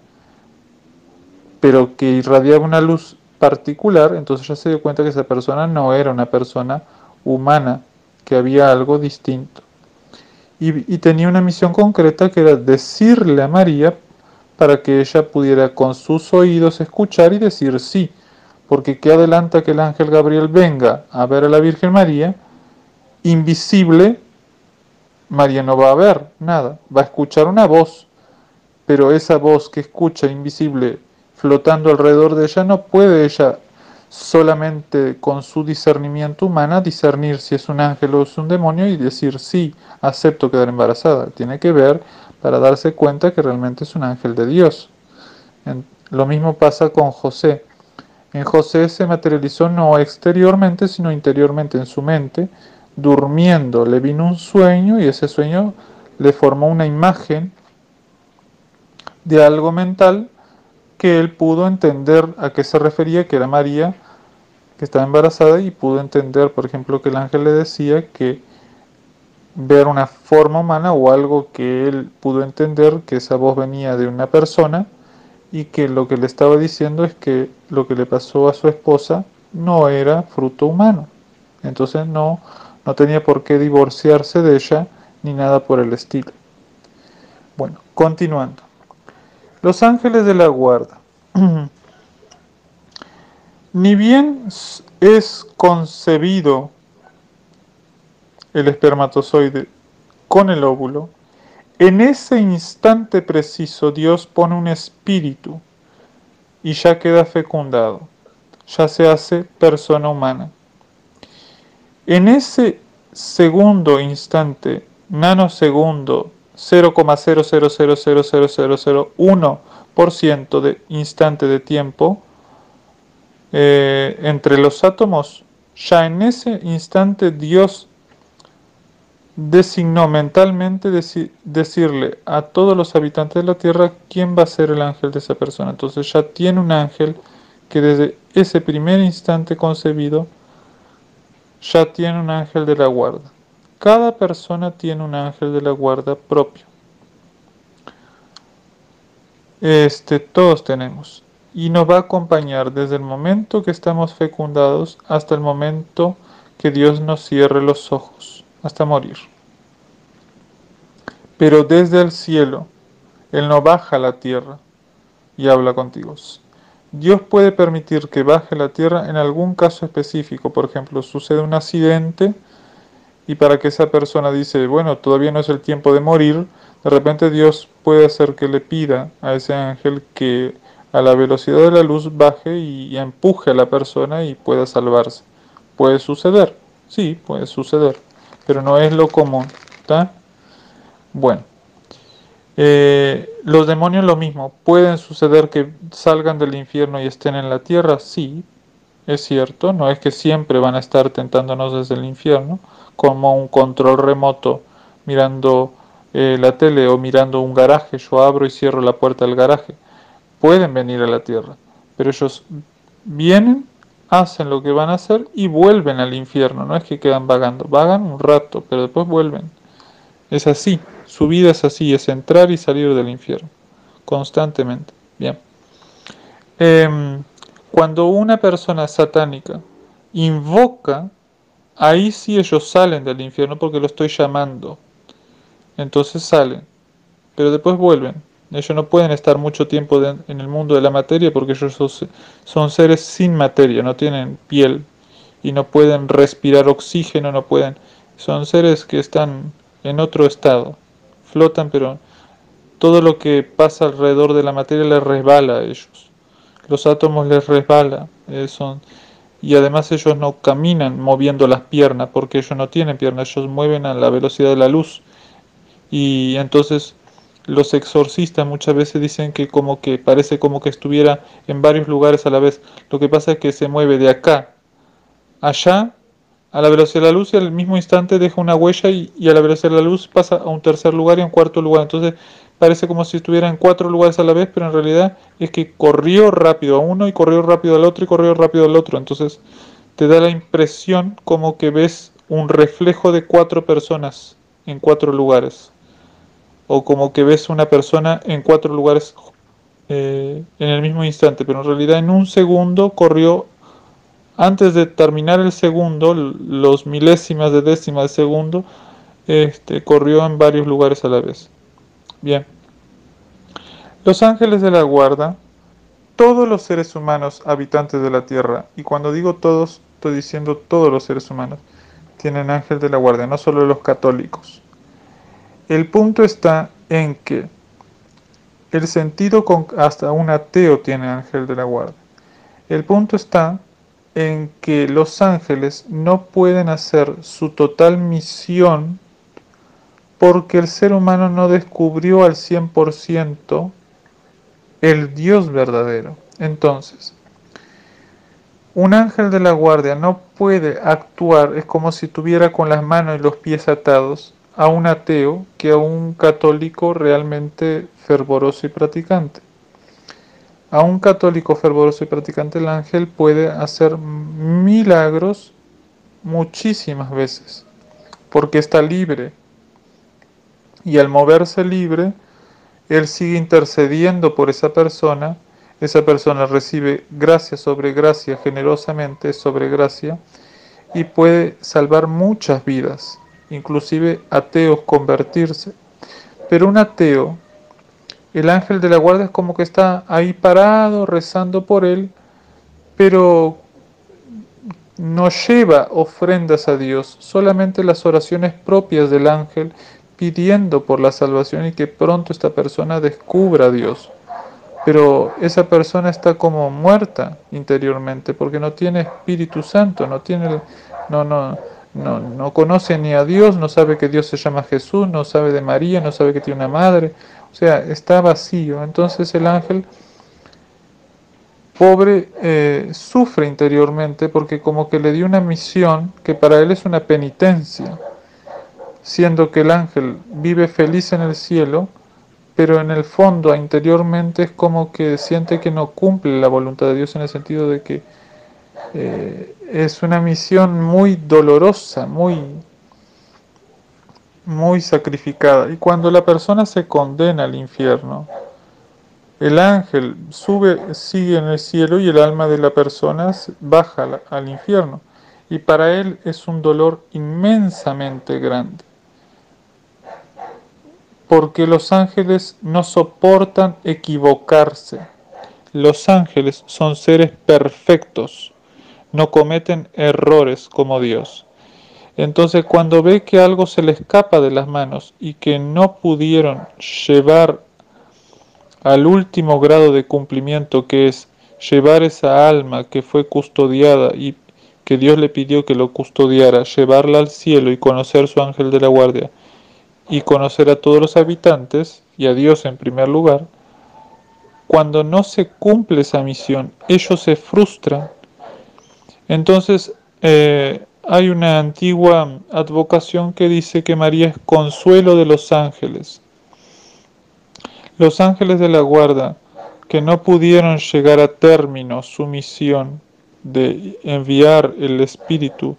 pero que irradiaba una luz particular, entonces ya se dio cuenta que esa persona no era una persona humana, que había algo distinto. Y, y, tenía una misión concreta que era decirle a María para que ella pudiera con sus oídos escuchar y decir sí, porque ¿qué adelanta que el ángel Gabriel venga a ver a la Virgen María? Invisible, María no va a ver nada, va a escuchar una voz, pero esa voz que escucha invisible flotando alrededor de ella, no puede ella solamente con su discernimiento humana discernir si es un ángel o es un demonio y decir sí, acepto quedar embarazada. Tiene que ver para darse cuenta que realmente es un ángel de Dios. lo mismo pasa con José. En José se materializó no exteriormente, sino interiormente en su mente. Durmiendo le vino un sueño y ese sueño le formó una imagen de algo mental que él pudo entender a qué se refería, que era María, que estaba embarazada, y pudo entender, por ejemplo, que el ángel le decía que ver una forma humana o algo que él pudo entender que esa voz venía de una persona y que lo que le estaba diciendo es que lo que le pasó a su esposa no era fruto humano. Entonces no, no tenía por qué divorciarse de ella ni nada por el estilo. Bueno, continuando. Los ángeles de la guarda. Ni bien es concebido el espermatozoide con el óvulo, en ese instante preciso Dios pone un espíritu y ya queda fecundado, ya se hace persona humana. En ese segundo instante, nanosegundo 0,0000001% de instante de tiempo eh, entre los átomos, ya en ese instante Dios designó mentalmente decirle a todos los habitantes de la tierra quién va a ser el ángel de esa persona. Entonces ya tiene un ángel que desde ese primer instante concebido ya tiene un ángel de la guarda. Cada persona tiene un ángel de la guarda propio. Este, todos tenemos. Y nos va a acompañar desde el momento que estamos fecundados hasta el momento que Dios nos cierre los ojos, hasta morir. Pero desde el cielo, Él no baja a la tierra y habla contigo. Dios puede permitir que baje la tierra en algún caso específico. Por ejemplo, sucede un accidente y para que esa persona dice, bueno, todavía no es el tiempo de morir, de repente Dios puede hacer que le pida a ese ángel que a la velocidad de la luz baje y, empuje a la persona y pueda salvarse. Puede suceder, sí, puede suceder, pero no es lo común. ¿está? Bueno, eh, los demonios lo mismo, pueden suceder que salgan del infierno y estén en la tierra, sí, es cierto, no es que siempre van a estar tentándonos desde el infierno, como un control remoto mirando eh, la tele o mirando un garaje, yo abro y cierro la puerta del garaje. Pueden venir a la tierra, pero ellos vienen, hacen lo que van a hacer y vuelven al infierno. No es que quedan vagando, vagan un rato, pero después vuelven. Es así, su vida es así, es entrar y salir del infierno, constantemente. Bien. Em, cuando una persona satánica invoca Ahí sí ellos salen del infierno porque lo estoy llamando. Entonces salen. Pero después vuelven. Ellos no pueden estar mucho tiempo en el mundo de la materia porque ellos son, seres sin materia, no tienen piel y no pueden respirar oxígeno, no pueden. Son seres que están en otro estado. Flotan pero todo lo que pasa alrededor de la materia les resbala a ellos. Los átomos les resbala. Eh, son, y además ellos no caminan moviendo las piernas porque ellos no tienen piernas, ellos mueven a la velocidad de la luz. Y entonces los exorcistas muchas veces dicen que como que parece como que estuviera en varios lugares a la vez. Lo que pasa es que se mueve de acá, allá, a la velocidad de la luz y al mismo instante deja una huella y, a la velocidad de la luz pasa a un tercer lugar y a un cuarto lugar. Entonces parece como si estuviera en cuatro lugares a la vez, pero en realidad es que corrió rápido a uno y corrió rápido al otro y corrió rápido al otro. Entonces te da la impresión como que ves un reflejo de cuatro personas en cuatro lugares o como que ves una persona en cuatro lugares eh, en el mismo instante, pero en realidad en un segundo corrió, antes de terminar el segundo, los milésimas de décima de segundo, este, corrió en varios lugares a la vez. Bien. Los ángeles de la guarda, todos los seres humanos habitantes de la tierra, y cuando digo todos, estoy diciendo todos los seres humanos, tienen ángel de la guardia, no solo los católicos. El punto está en que el sentido con hasta un ateo tiene ángel de la guarda. El punto está en que los ángeles no pueden hacer su total misión porque el ser humano no descubrió al 100% el Dios verdadero. Entonces, un ángel de la guardia no puede actuar, es como si tuviera con las manos y los pies atados, a un ateo que a un católico realmente fervoroso y practicante. A un católico fervoroso y practicante el ángel puede hacer milagros muchísimas veces, porque está libre. Y al moverse libre, él sigue intercediendo por esa persona, esa persona recibe gracia sobre gracia, generosamente sobre gracia, y puede salvar muchas vidas inclusive ateos convertirse. Pero un ateo, el ángel de la guardia es como que está ahí parado, rezando por él, pero no lleva ofrendas a Dios, solamente las oraciones propias del ángel pidiendo por la salvación y que pronto esta persona descubra a Dios. Pero esa persona está como muerta interiormente porque no tiene Espíritu Santo, no tiene no no no, no conoce ni a Dios, no sabe que Dios se llama Jesús, no sabe de María, no sabe que tiene una madre, o sea, está vacío. Entonces el ángel pobre eh, sufre interiormente porque como que le dio una misión que para él es una penitencia, siendo que el ángel vive feliz en el cielo, pero en el fondo, interiormente, es como que siente que no cumple la voluntad de Dios en el sentido de que eh, es una misión muy dolorosa, muy, muy sacrificada. Y cuando la persona se condena al infierno, el ángel sube, sigue en el cielo y el alma de la persona baja al infierno. Y para él es un dolor inmensamente grande. Porque los ángeles no soportan equivocarse. Los ángeles son seres perfectos no cometen errores como Dios. Entonces cuando ve que algo se le escapa de las manos y que no pudieron llevar al último grado de cumplimiento que es llevar esa alma que fue custodiada y que Dios le pidió que lo custodiara, llevarla al cielo y conocer su ángel de la guardia y conocer a todos los habitantes y a Dios en primer lugar, cuando no se cumple esa misión, ellos se frustran. Entonces, eh, hay una antigua advocación que dice que María es consuelo de los ángeles. Los ángeles de la guarda que no pudieron llegar a término su misión de enviar el espíritu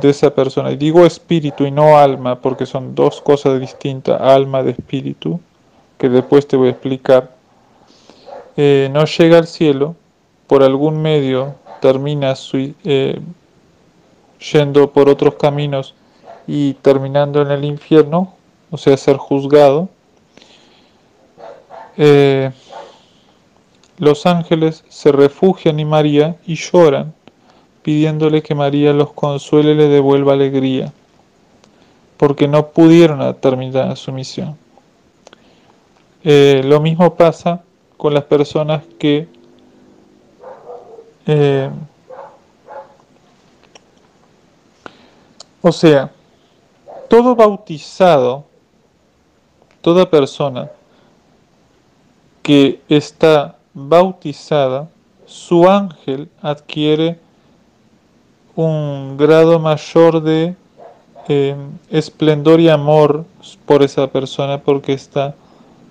de esa persona. Y digo espíritu y no alma porque son dos cosas distintas, alma de espíritu, que después te voy a explicar. Eh, no llega al cielo por algún medio termina eh, yendo por otros caminos y terminando en el infierno, o sea, ser juzgado, eh, los ángeles se refugian en María y lloran, pidiéndole que María los consuele y le devuelva alegría, porque no pudieron terminar su misión. Eh, lo mismo pasa con las personas que eh, o sea, todo bautizado, toda persona que está bautizada, su ángel adquiere un grado mayor de eh, esplendor y amor por esa persona porque está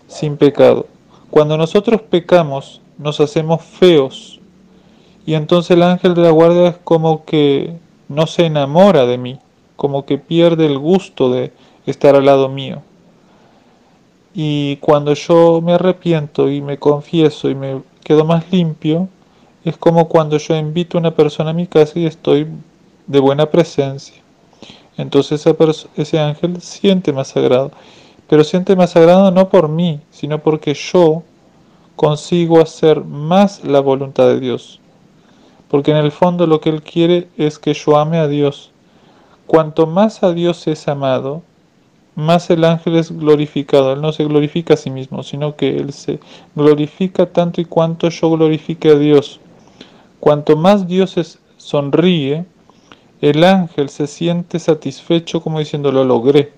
sin pecado. Cuando nosotros pecamos, nos hacemos feos y entonces el ángel de la guardia es como que no se enamora de mí, como que pierde el gusto de estar al lado mío. Y cuando yo me arrepiento y me confieso y me quedo más limpio, es como cuando yo invito a una persona a mi casa y estoy de buena presencia. Entonces ese ángel siente más sagrado. Pero siente más sagrado no por mí, sino porque yo consigo hacer más la voluntad de Dios. Porque en el fondo lo que Él quiere es que yo ame a Dios. Cuanto más a Dios es amado, más el ángel es glorificado. Él no se glorifica a sí mismo, sino que Él se glorifica tanto y cuanto yo glorifique a Dios. Cuanto más Dios sonríe, el ángel se siente satisfecho como diciendo lo logré.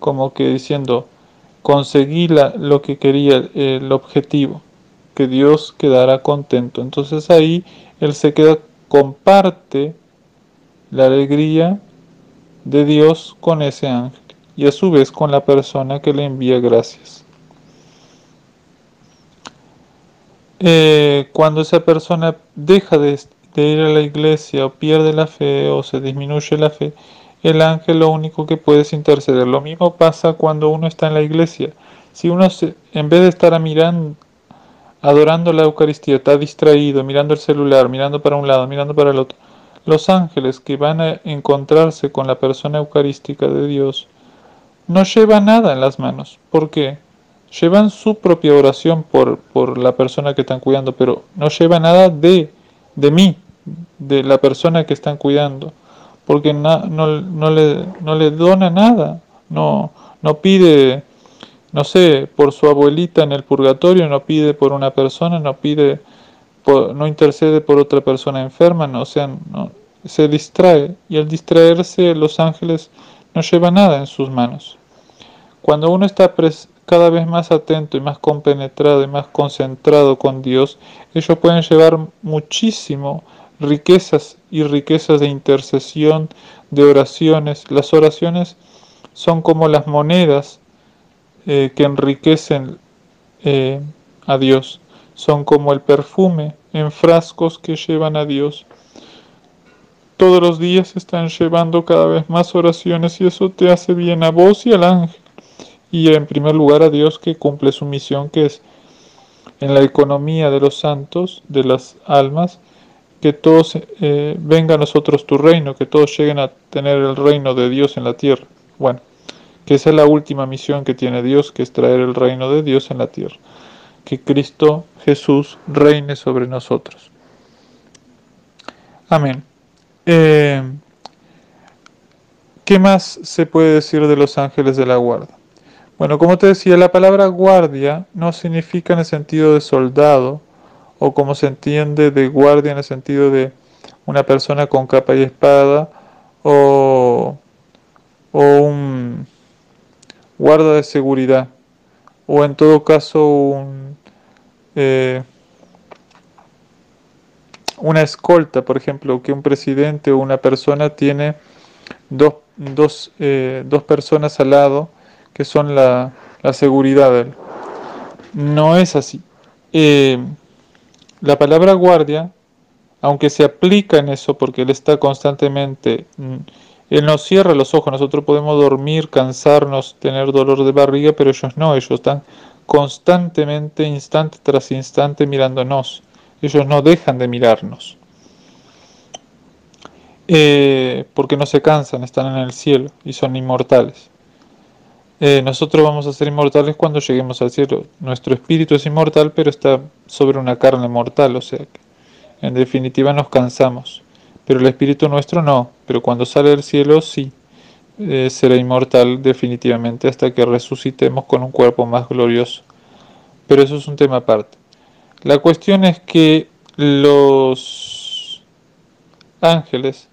Como que diciendo conseguí lo que quería, el objetivo, que Dios quedará contento. Entonces ahí Él se queda, comparte la alegría de Dios con ese ángel y a su vez con la persona que le envía gracias. Eh, cuando esa persona deja de, ir a la iglesia o pierde la fe o se disminuye la fe, el ángel lo único que puede es interceder. Lo mismo pasa cuando uno está en la iglesia. Si uno en vez de estar adorando la Eucaristía, está distraído, mirando el celular, mirando para un lado, mirando para el otro, los ángeles que van a encontrarse con la persona eucarística de Dios no llevan nada en las manos. ¿Por qué? Llevan su propia oración por, por la persona que están cuidando, pero no llevan nada de, de mí, de la persona que están cuidando, porque no, no, le, no le dona nada, no, no pide, no sé, por su abuelita en el purgatorio, no pide por una persona, no pide, no intercede por otra persona enferma, no, o sea, no, se distrae y al distraerse los ángeles no llevan nada en sus manos. Cuando uno está cada vez más atento y más compenetrado y más concentrado con Dios, ellos pueden llevar muchísimo riquezas y riquezas de intercesión, de oraciones. Las oraciones son como las monedas eh, que enriquecen eh, a Dios, son como el perfume en frascos que llevan a Dios. Todos los días están llevando cada vez más oraciones y eso te hace bien a vos y al ángel y en primer lugar a Dios que cumple su misión que es en la economía de los santos, de las almas, que todos eh, venga a nosotros tu reino, que todos lleguen a tener el reino de Dios en la tierra. Bueno, que esa es la última misión que tiene Dios, que es traer el reino de Dios en la tierra. Que Cristo Jesús reine sobre nosotros. Amén. Eh, ¿Qué más se puede decir de los ángeles de la guarda? Bueno, como te decía, la palabra guardia no significa en el sentido de soldado o como se entiende de guardia en el sentido de una persona con capa y espada o, un guarda de seguridad o en todo caso un, eh, una escolta, por ejemplo, que un presidente o una persona tiene dos, dos, eh, dos personas al lado que son la, seguridad de él. No es así. Eh, la palabra guardia, aunque se aplica en eso porque él está constantemente, mm, él no cierra los ojos, nosotros podemos dormir, cansarnos, tener dolor de barriga, pero ellos no, ellos están constantemente, instante tras instante mirándonos. Ellos no dejan de mirarnos. Eh, porque no se cansan, están en el cielo y son inmortales. Eh, nosotros vamos a ser inmortales cuando lleguemos al cielo. Nuestro espíritu es inmortal, pero está sobre una carne mortal, o sea que en definitiva nos cansamos. Pero el espíritu nuestro no, pero cuando sale del cielo sí. eh, será inmortal definitivamente hasta que resucitemos con un cuerpo más glorioso. Pero eso es un tema aparte. La cuestión es que los ángeles,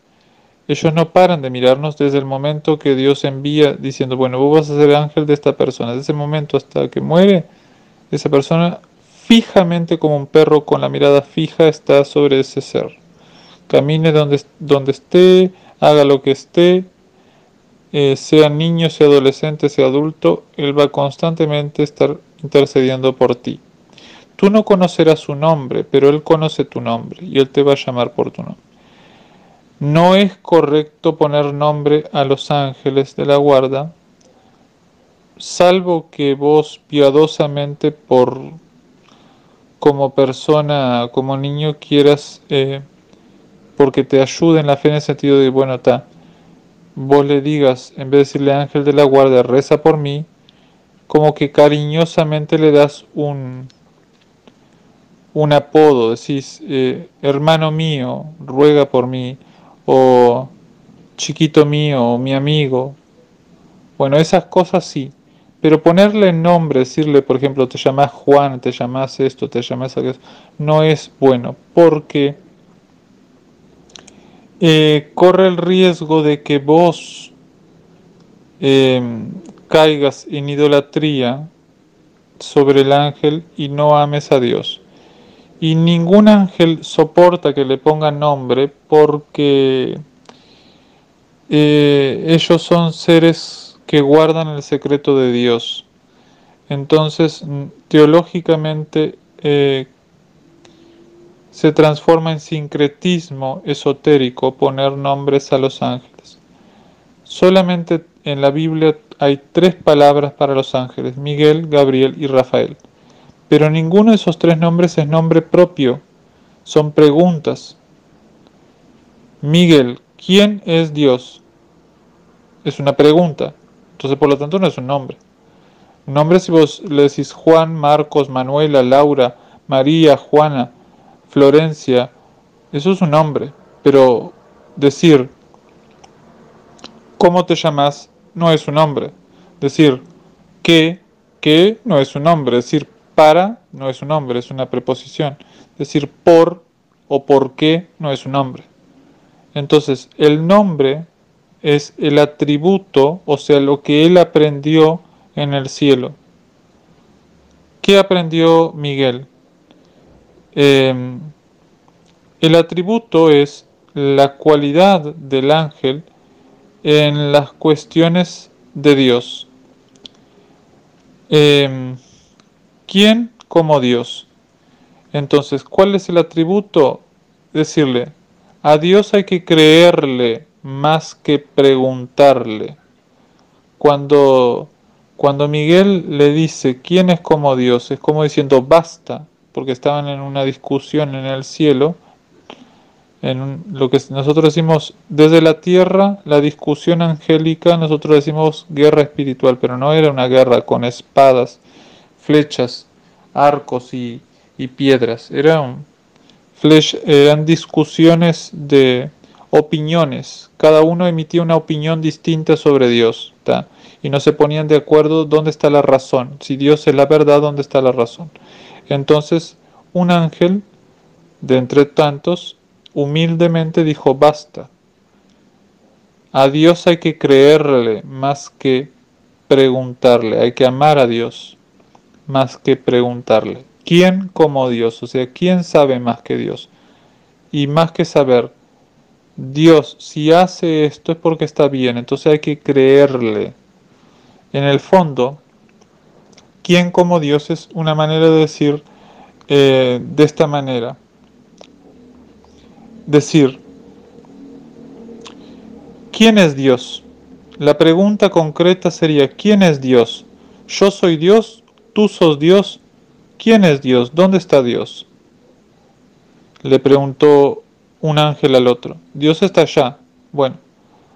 ellos no paran de mirarnos desde el momento que Dios envía diciendo, bueno, vos vas a ser ángel de esta persona. Desde ese momento hasta que muere, esa persona fijamente como un perro con la mirada fija está sobre ese ser. Camine donde, donde esté, haga lo que esté, eh, sea niño, sea adolescente, sea adulto, Él va constantemente a estar intercediendo por ti. Tú no conocerás su nombre, pero Él conoce tu nombre y Él te va a llamar por tu nombre. No es correcto poner nombre a los ángeles de la guarda, salvo que vos piadosamente por como persona, como niño quieras, eh, porque te ayude en la fe en el sentido de, bueno, está, vos le digas, en vez de decirle ángel de la guardia, reza por mí, como que cariñosamente le das un, un apodo, decís, eh, hermano mío, ruega por mí, o chiquito mío, o mi amigo. Bueno, esas cosas sí, pero ponerle nombre, decirle, por ejemplo, te llamas Juan, te llamas esto, te llamas aquello, no es bueno, porque eh, corre el riesgo de que vos em, caigas en idolatría sobre el ángel y no ames a Dios. Y ningún ángel soporta que le pongan nombre porque eh, ellos son seres que guardan el secreto de Dios. Entonces, teológicamente, eh, se transforma en sincretismo esotérico poner nombres a los ángeles. Solamente en la Biblia hay tres palabras para los ángeles, Miguel, Gabriel y Rafael. Pero ninguno de esos tres nombres es nombre propio, son preguntas. Miguel, ¿quién es Dios? Es una pregunta, entonces por lo tanto no es un nombre. nombre si vos le decís Juan, Marcos, Manuela, Laura, María, Juana, Florencia, eso es un nombre, pero decir ¿cómo te llamas? no es un nombre. Decir que, que no es un nombre. Decir para no es un nombre, es una preposición. Decir por o por qué no es un nombre. Entonces, el nombre es el atributo, o sea, lo que él aprendió en el cielo. ¿Qué aprendió Miguel? Em, el atributo es la cualidad del ángel en las cuestiones de Dios. Em, ¿Quién como Dios? Entonces, ¿cuál es el atributo? Decirle, a Dios hay que creerle más que preguntarle. Cuando, cuando Miguel le dice, ¿quién es como Dios? Es como diciendo, basta, porque estaban en una discusión en el cielo, en lo que nosotros decimos desde la tierra, la discusión angélica, nosotros decimos guerra espiritual, pero no era una guerra con espadas, flechas, arcos y, piedras, eran, eran discusiones de opiniones, cada uno emitía una opinión distinta sobre Dios, y no se ponían de acuerdo dónde está la razón, si Dios es la verdad, dónde está la razón. Entonces, un ángel, de entre tantos, humildemente dijo, basta. A Dios hay que creerle más que preguntarle, hay que amar a Dios más que preguntarle. ¿Quién como Dios? O sea, ¿quién sabe más que Dios? Y más que saber, Dios, si hace esto es porque está bien, entonces hay que creerle. En el fondo, ¿quién como Dios es una manera de decir eh, de esta manera? Decir, ¿quién es Dios? La pregunta concreta sería, ¿quién es Dios? ¿Yo soy Dios? ¿Tú sos Dios? ¿Quién es Dios? ¿Dónde está Dios? Le preguntó un ángel al otro. Dios está allá. Bueno,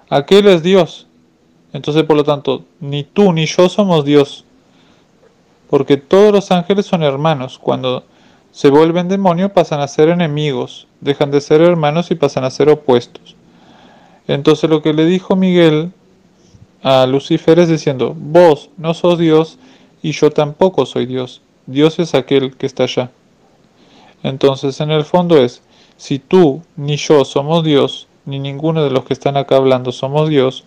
aquel es Dios. Entonces, por lo tanto, ni tú ni yo somos Dios. Porque todos los ángeles son hermanos. Cuando se vuelven demonios pasan a ser enemigos, dejan de ser hermanos y pasan a ser opuestos. Entonces lo que le dijo Miguel a Lucifer es diciendo, vos no sos Dios y yo tampoco soy Dios. Dios es aquel que está allá. Entonces, en el fondo es, si tú ni yo somos Dios, ni ninguno de los que están acá hablando somos Dios,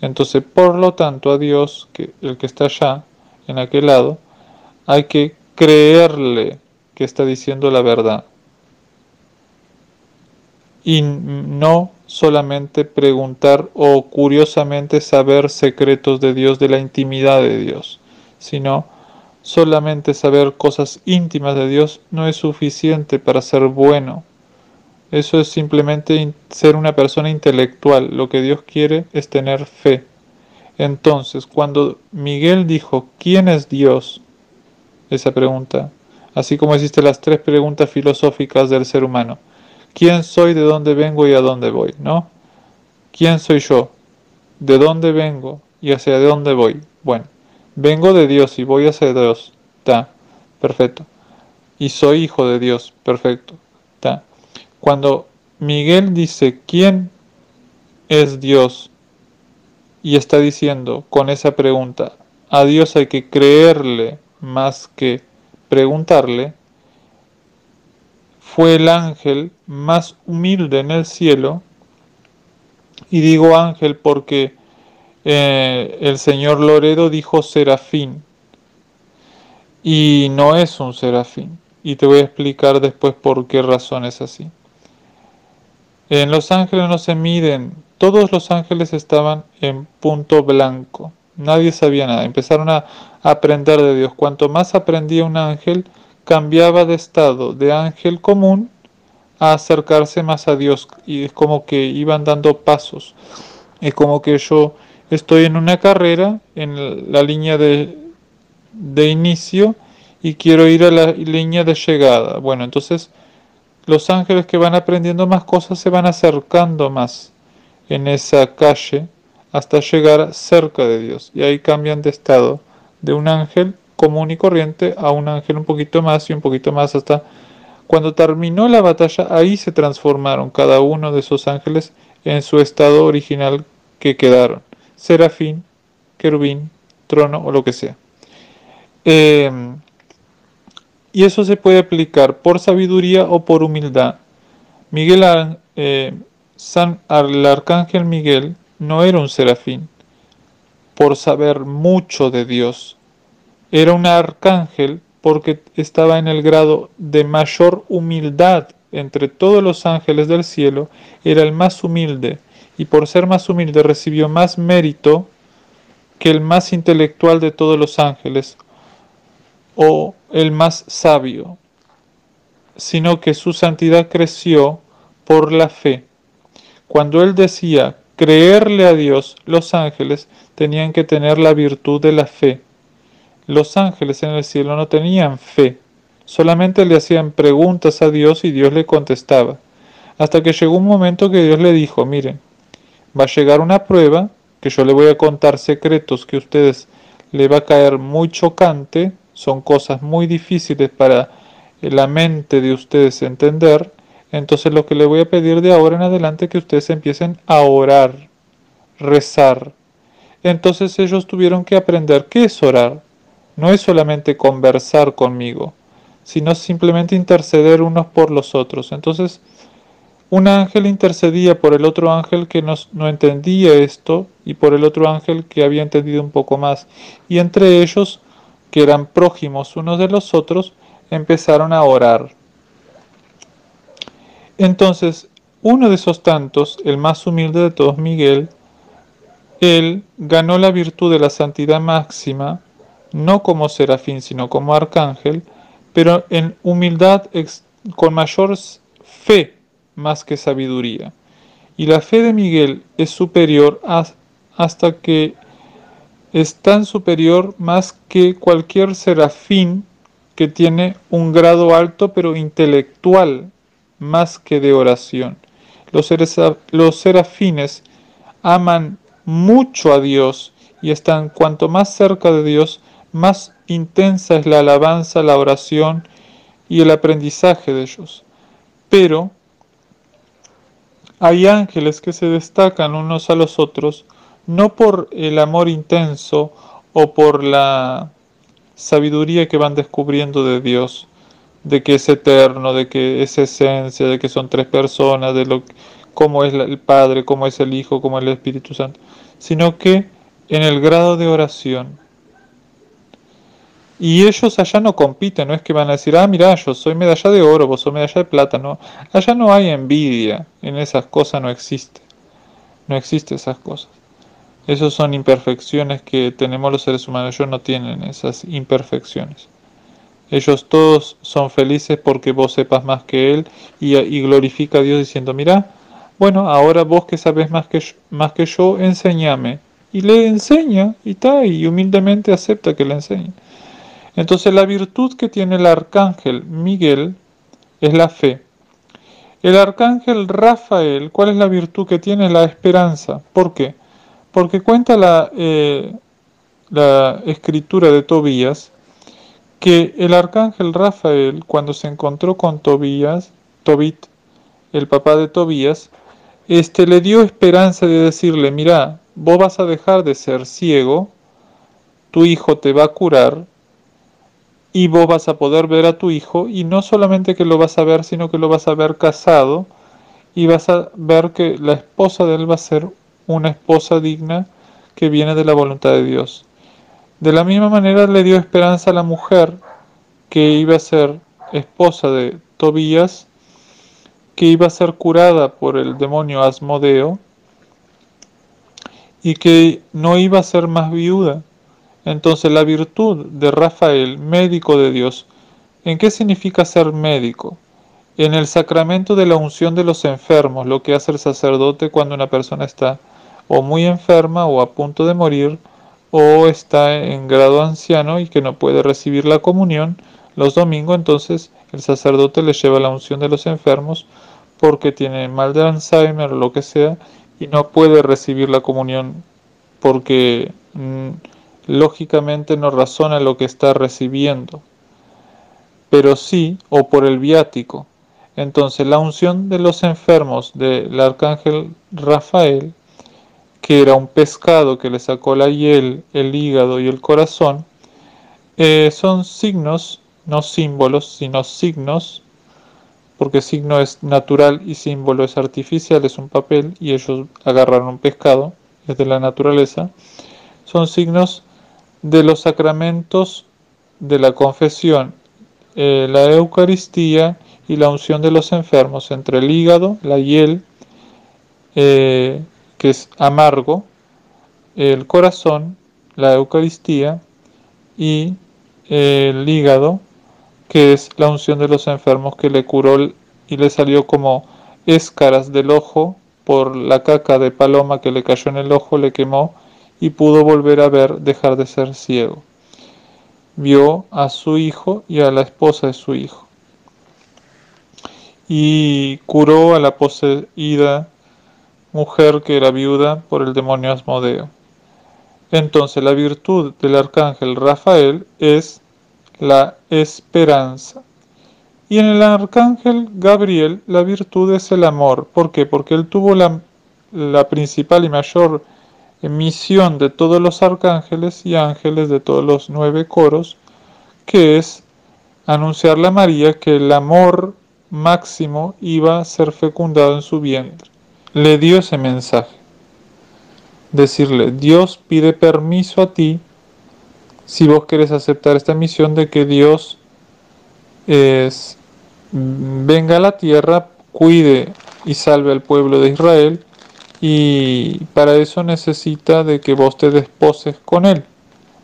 entonces por lo tanto a Dios, que el que está allá, en aquel lado, hay que creerle que está diciendo la verdad. Y no solamente preguntar o curiosamente saber secretos de Dios, de la intimidad de Dios, sino solamente saber cosas íntimas de Dios no es suficiente para ser bueno eso es simplemente ser una persona intelectual. Lo que Dios quiere es tener fe. Entonces, cuando Miguel dijo, ¿quién es Dios? Esa pregunta, así como existe las tres preguntas filosóficas del ser humano. ¿Quién soy, de dónde vengo y a dónde voy? ¿No? ¿Quién soy yo? ¿De dónde vengo y hacia dónde voy? Bueno, vengo de Dios y voy hacia Dios. Está, perfecto. Y soy hijo de Dios. Perfecto. Está. Cuando Miguel dice quién es Dios y está diciendo con esa pregunta, a Dios hay que creerle más que preguntarle, fue el ángel más humilde en el cielo, y digo ángel porque eh, el señor Loredo dijo serafín, y no es un serafín, y te voy a explicar después por qué razón es así. En los ángeles no se miden, todos los ángeles estaban en punto blanco, nadie sabía nada, empezaron a aprender de Dios. Cuanto más aprendía un ángel, cambiaba de estado de ángel común a acercarse más a Dios y es como que iban dando pasos. Es como que yo estoy en una carrera, en la línea de, de inicio y quiero ir a la línea de llegada. Bueno, entonces los ángeles que van aprendiendo más cosas se van acercando más en esa calle hasta llegar cerca de Dios. Y ahí cambian de estado de un ángel común y corriente a un ángel un poquito más y un poquito más hasta cuando terminó la batalla, ahí se transformaron cada uno de esos ángeles en su estado original que quedaron. Serafín, querubín, trono o lo que sea. Eh, y eso se puede aplicar por sabiduría o por humildad. Miguel, eh, San, el arcángel Miguel no era un serafín por saber mucho de Dios. Era un arcángel porque estaba en el grado de mayor humildad entre todos los ángeles del cielo, era el más humilde y por ser más humilde recibió más mérito que el más intelectual de todos los ángeles o el más sabio, sino que su santidad creció por la fe. Cuando él decía creerle a Dios, los ángeles tenían que tener la virtud de la fe. Los ángeles en el cielo no tenían fe, solamente le hacían preguntas a Dios y Dios le contestaba. Hasta que llegó un momento que Dios le dijo, miren, va a llegar una prueba, que yo le voy a contar secretos que a ustedes le va a caer muy chocante, son cosas muy difíciles para la mente de ustedes entender, entonces lo que le voy a pedir de ahora en adelante es que ustedes empiecen a orar, rezar. Entonces ellos tuvieron que aprender qué es orar. No es solamente conversar conmigo, sino simplemente interceder unos por los otros. Entonces, un ángel intercedía por el otro ángel que no, entendía esto y por el otro ángel que había entendido un poco más. Y entre ellos que eran prójimos unos de los otros, empezaron a orar. Entonces, uno de esos tantos, el más humilde de todos, Miguel, él ganó la virtud de la santidad máxima, no como serafín, sino como arcángel, pero en humildad con mayor fe más que sabiduría. Y la fe de Miguel es superior hasta que es tan superior más que cualquier serafín que tiene un grado alto pero intelectual más que de oración. Los, serafines aman mucho a Dios y están cuanto más cerca de Dios, más intensa es la alabanza, la oración y el aprendizaje de ellos. Pero hay ángeles que se destacan unos a los otros no por el amor intenso o por la sabiduría que van descubriendo de Dios, de que es eterno, de que es esencia, de que son tres personas, de lo cómo es el Padre, cómo es el Hijo, cómo es el Espíritu Santo, sino que en el grado de oración. Y ellos allá no compiten, no es que van a decir, ah, mira, yo soy medalla de oro, vos sos medalla de plata, no. Allá no hay envidia, en esas cosas no existe. No existe esas cosas. Esas son imperfecciones que tenemos los seres humanos, ellos no tienen esas imperfecciones. Ellos todos son felices porque vos sepas más que Él y, y glorifica a Dios diciendo, mira, bueno, ahora vos que sabes más que, más que yo, enséñame. Y le enseña y está, y humildemente acepta que le enseñe. Entonces la virtud que tiene el arcángel Miguel es la fe. El arcángel Rafael, ¿cuál es la virtud que tiene? La esperanza. ¿Por qué? Porque cuenta la, eh, la escritura de Tobías que el arcángel Rafael, cuando se encontró con Tobías, Tobit, el papá de Tobías, este le dio esperanza de decirle, mira, vos vas a dejar de ser ciego, tu hijo te va a curar y vos vas a poder ver a tu hijo y no solamente que lo vas a ver, sino que lo vas a ver casado y vas a ver que la esposa de él va a ser una esposa digna que viene de la voluntad de Dios. De la misma manera le dio esperanza a la mujer que iba a ser esposa de Tobías, que iba a ser curada por el demonio Asmodeo y que no iba a ser más viuda. Entonces la virtud de Rafael, médico de Dios, ¿en qué significa ser médico? En el sacramento de la unción de los enfermos, lo que hace el sacerdote cuando una persona está o muy enferma o a punto de morir o está en grado anciano y que no puede recibir la comunión los domingos, entonces el sacerdote le lleva la unción de los enfermos porque tiene mal de Alzheimer o lo que sea y no puede recibir la comunión porque mm, lógicamente no razona lo que está recibiendo, pero sí o por el viático. Entonces la unción de los enfermos del arcángel Rafael que era un pescado que le sacó la hiel, el hígado y el corazón, eh, son signos, no símbolos, sino signos, porque signo es natural y símbolo es artificial, es un papel, y ellos agarraron un pescado, es de la naturaleza, son signos de los sacramentos de la confesión, eh, la Eucaristía y la unción de los enfermos, entre el hígado, la hiel, eh, que es amargo, el corazón, la Eucaristía y el hígado, que es la unción de los enfermos que le curó y le salió como escaras del ojo por la caca de paloma que le cayó en el ojo, le quemó y pudo volver a ver, dejar de ser ciego. Vio a su hijo y a la esposa de su hijo. Y curó a la poseída mujer que era viuda por el demonio Asmodeo. Entonces la virtud del arcángel Rafael es la esperanza. Y en el arcángel Gabriel la virtud es el amor. ¿Por qué? Porque él tuvo la, la principal y mayor misión de todos los arcángeles y ángeles de todos los nueve coros, que es anunciarle a María que el amor máximo iba a ser fecundado en su vientre le dio ese mensaje. Decirle, Dios pide permiso a ti si vos querés aceptar esta misión de que Dios es, venga a la tierra, cuide y salve al pueblo de Israel y para eso necesita de que vos te desposes con él.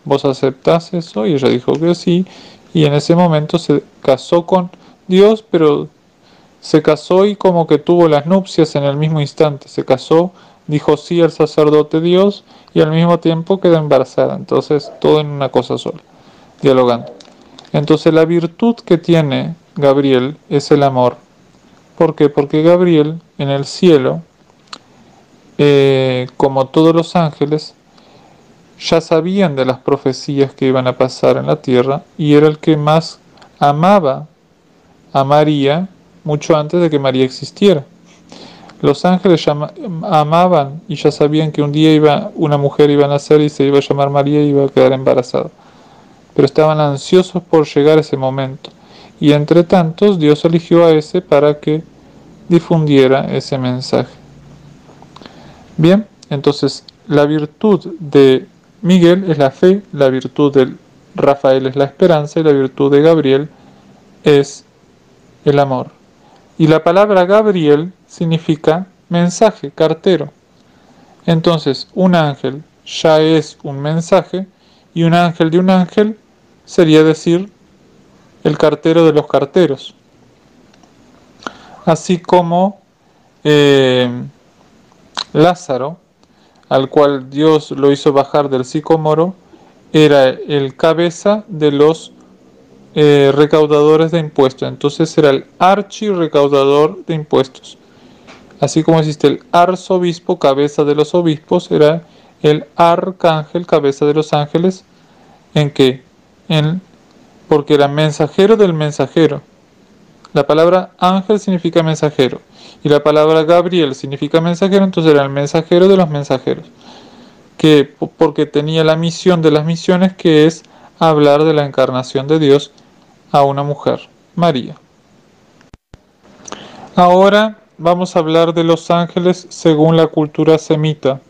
Vos aceptás eso y ella dijo que sí y en ese momento se casó con Dios, pero se casó y como que tuvo las nupcias en el mismo instante. Se casó, dijo sí al sacerdote Dios y al mismo tiempo quedó embarazada. Entonces todo en una cosa sola, dialogando. Entonces la virtud que tiene Gabriel es el amor. ¿Por qué? Porque Gabriel en el cielo, eh, como todos los ángeles, ya sabían de las profecías que iban a pasar en la tierra y era el que más amaba a María mucho antes de que María existiera. Los ángeles amaban y ya sabían que un día iba, una mujer iba a nacer y se iba a llamar María y iba a quedar embarazada. Pero estaban ansiosos por llegar a ese momento. Y entre tantos Dios eligió a ese para que difundiera ese mensaje. Bien, entonces la virtud de Miguel es la fe, la virtud de Rafael es la esperanza y la virtud de Gabriel es el amor. Y la palabra Gabriel significa mensaje, cartero. Entonces, un ángel ya es un mensaje y un ángel de un ángel sería decir el cartero de los carteros. Así como eh, Lázaro, al cual Dios lo hizo bajar del sicomoro, era el cabeza de los eh, recaudadores de impuestos. Entonces era el archi recaudador de impuestos. Así como existe el arzobispo, cabeza de los obispos, era el arcángel, cabeza de los ángeles, en que, en, porque era mensajero del mensajero. La palabra ángel significa mensajero y la palabra Gabriel significa mensajero, entonces era el mensajero de los mensajeros, que porque tenía la misión de las misiones que es hablar de la encarnación de Dios a una mujer, María. Ahora vamos a hablar de los ángeles según la cultura semita.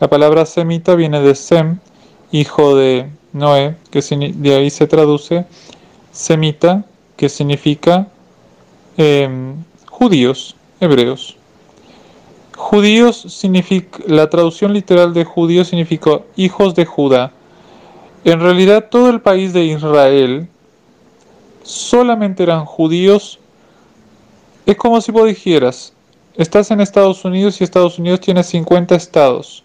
La palabra semita viene de Sem, hijo de Noé, que de ahí se traduce semita, que significa em, judíos, hebreos. Judíos significa, la traducción literal de judíos significa hijos de Judá. En realidad todo el país de Israel solamente eran judíos, es como si vos dijeras, estás en Estados Unidos y Estados Unidos tiene 50 estados.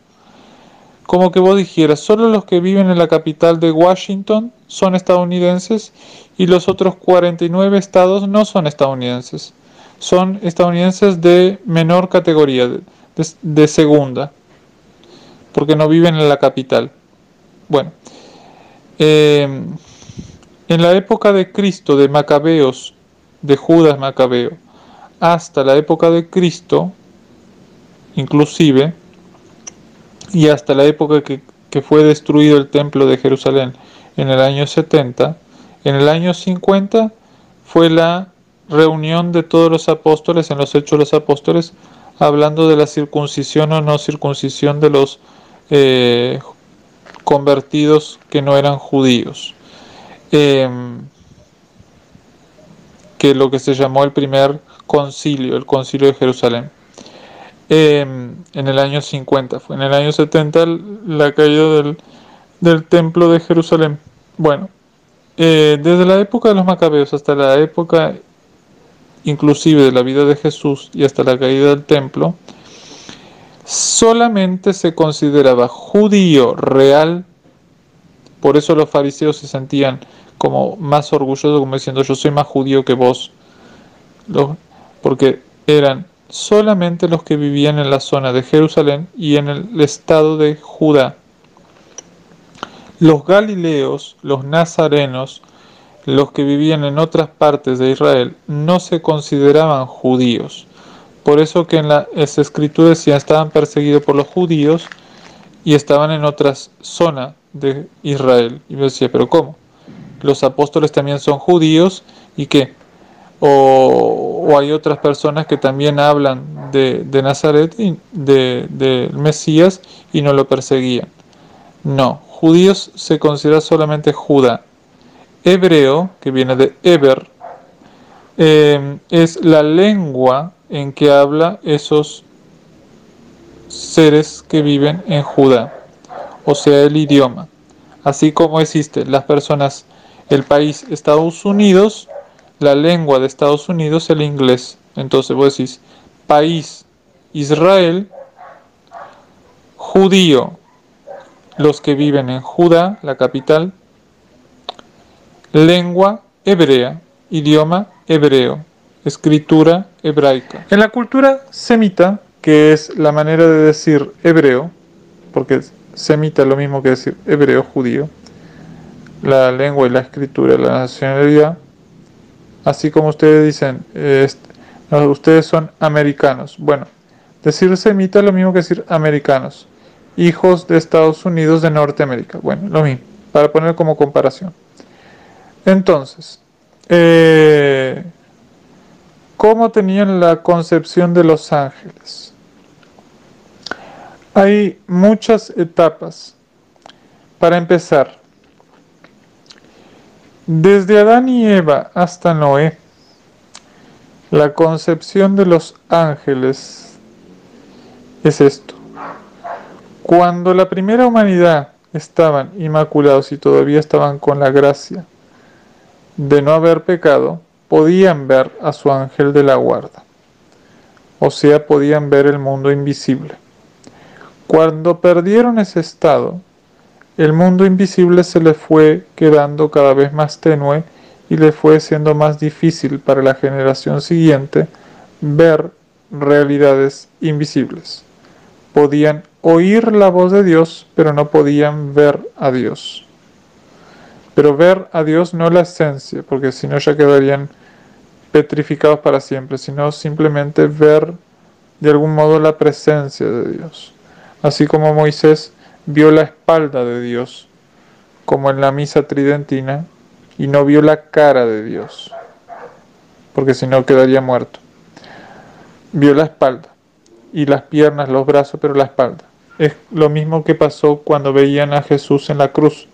Como que vos dijeras, solo los que viven en la capital de Washington son estadounidenses y los otros 49 estados no son estadounidenses. Son estadounidenses de menor categoría, de, segunda, porque no viven en la capital. Bueno, eh, en la época de Cristo, de Macabeos, de Judas Macabeo, hasta la época de Cristo, inclusive, y hasta la época que, que fue destruido el templo de Jerusalén en el año 70, en el año 50 fue la reunión de todos los apóstoles en los Hechos de los Apóstoles, hablando de la circuncisión o no circuncisión de los eh, convertidos que no eran judíos. Em, que lo que se llamó el primer concilio, el concilio de Jerusalén. Em, en el año 50, fue en el año 70 la caída del, templo de Jerusalén. Bueno, eh, desde la época de los macabeos hasta la época inclusive de la vida de Jesús y hasta la caída del templo, solamente se consideraba judío real, por eso los fariseos se sentían como más orgulloso, como diciendo yo soy más judío que vos, porque eran solamente los que vivían en la zona de Jerusalén y en el estado de Judá. Los galileos, los nazarenos, los que vivían en otras partes de Israel, no se consideraban judíos. Por eso que en la escritura decía estaban perseguidos por los judíos y estaban en otras zonas de Israel. Y me decía, pero ¿cómo? Los apóstoles también son judíos y que o, hay otras personas que también hablan de, Nazaret, y de, Mesías y no lo perseguían. No, judíos se considera solamente Judá. Hebreo, que viene de Eber, eh, es la lengua en que habla esos seres que viven en Judá, o sea, el idioma. Así como existen las personas el país Estados Unidos, la lengua de Estados Unidos el inglés. Entonces vos decís, país Israel, judío, los que viven en Judá, la capital, lengua hebrea, idioma hebreo, escritura hebraica. En la cultura semita, que es la manera de decir hebreo, porque semita es lo mismo que decir hebreo judío, la lengua y la escritura, la nacionalidad, así como ustedes dicen, ustedes son americanos. Bueno, Decir semita es lo mismo que decir americanos, hijos de Estados Unidos de Norteamérica. Bueno, lo mismo, para poner como comparación. Entonces, eh, ¿cómo tenían la concepción de los ángeles? Hay muchas etapas. Para empezar, desde Adán y Eva hasta Noé, la concepción de los ángeles es esto. Cuando la primera humanidad estaban inmaculados y todavía estaban con la gracia de no haber pecado, podían ver a su ángel de la guarda. O sea, podían ver el mundo invisible. Cuando perdieron ese estado, el mundo invisible se le fue quedando cada vez más tenue y le fue siendo más difícil para la generación siguiente ver realidades invisibles. Podían oír la voz de Dios, pero no podían ver a Dios. Pero ver a Dios no la esencia, porque si no ya quedarían petrificados para siempre, sino simplemente ver de algún modo la presencia de Dios. Así como Moisés vio la espalda de Dios, como en la misa tridentina, y no vio la cara de Dios, porque si no quedaría muerto. Vio la espalda, y las piernas, los brazos, pero la espalda. Es lo mismo que pasó cuando veían a Jesús en la cruz,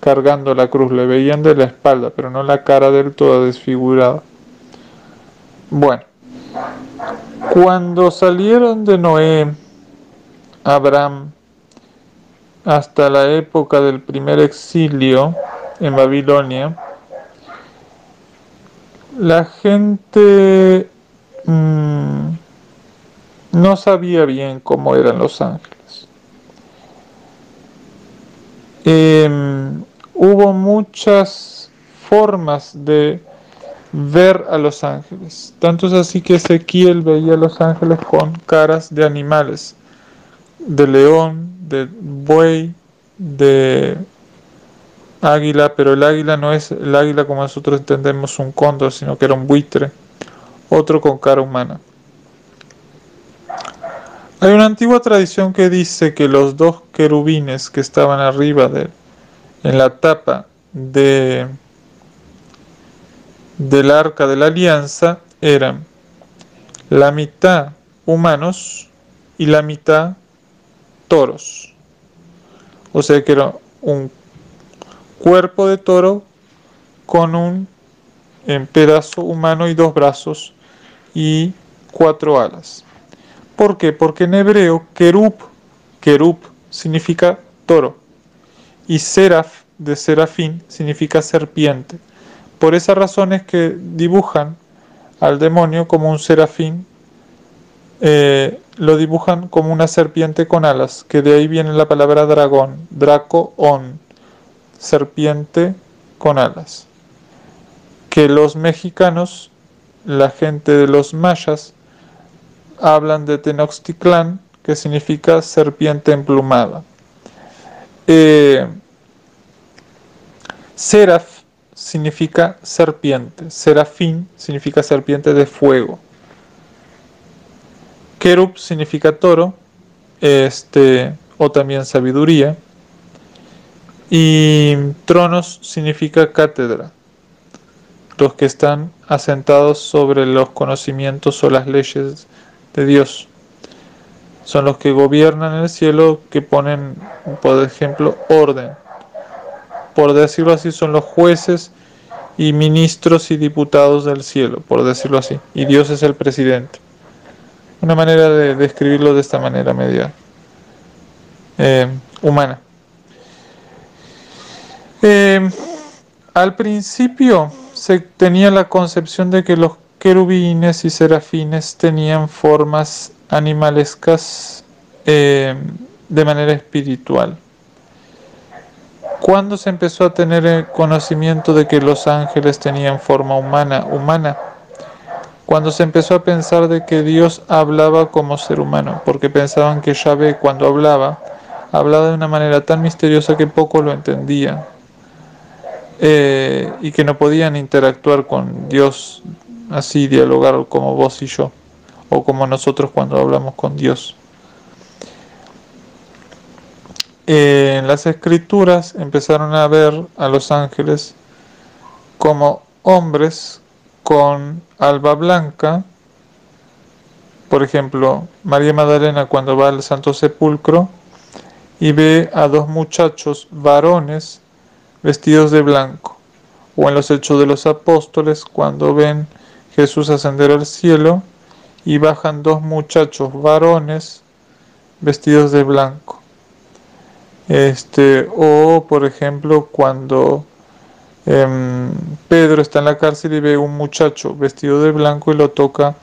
cargando la cruz, le veían de la espalda, pero no la cara del todo desfigurada. Bueno, cuando salieron de Noé, Abraham, hasta la época del primer exilio en Babilonia, la gente mm, no sabía bien cómo eran los ángeles. Em, hubo muchas formas de ver a los ángeles. Tanto es así que Ezequiel veía a los ángeles con caras de animales, de león, de buey, de águila, pero el águila no es el águila como nosotros entendemos un cóndor, sino que era un buitre, otro con cara humana. Hay una antigua tradición que dice que los dos querubines que estaban arriba de, en la tapa de, del arca de la alianza eran la mitad humanos y la mitad toros. O sea que era un cuerpo de toro con un pedazo humano y dos brazos y cuatro alas. ¿Por qué? Porque en hebreo kerub, kerub significa toro y seraf de serafín significa serpiente. Por esa razón es que dibujan al demonio como un serafín eh, lo dibujan como una serpiente con alas, que de ahí viene la palabra dragón, draco-on, serpiente con alas. Que los mexicanos, la gente de los mayas, hablan de Tenochtitlán, que significa serpiente emplumada. Eh, seraf significa serpiente, serafín significa serpiente de fuego. Kerub significa toro, este, o también sabiduría. Y tronos significa cátedra, los que están asentados sobre los conocimientos o las leyes de Dios. Son los que gobiernan el cielo, que ponen, por ejemplo, orden. Por decirlo así, son los jueces y ministros y diputados del cielo, por decirlo así. Y Dios es el presidente. Una manera de describirlo de esta manera media eh, humana. Eh, al principio se tenía la concepción de que los querubines y serafines tenían formas animalescas eh, de manera espiritual. Cuando se empezó a tener el conocimiento de que los ángeles tenían forma humana, humana, cuando se empezó a pensar de que Dios hablaba como ser humano, porque pensaban que Yahvé cuando hablaba, hablaba de una manera tan misteriosa que poco lo entendían eh, y que no podían interactuar con Dios así, dialogar como vos y yo, o como nosotros cuando hablamos con Dios. En las escrituras empezaron a ver a los ángeles como hombres con alba blanca. Por ejemplo, María Magdalena cuando va al Santo Sepulcro y ve a dos muchachos varones vestidos de blanco. O en los Hechos de los Apóstoles cuando ven Jesús ascender al cielo y bajan dos muchachos varones vestidos de blanco. Este, o por ejemplo cuando em, Pedro está en la cárcel y ve un muchacho vestido de blanco y lo toca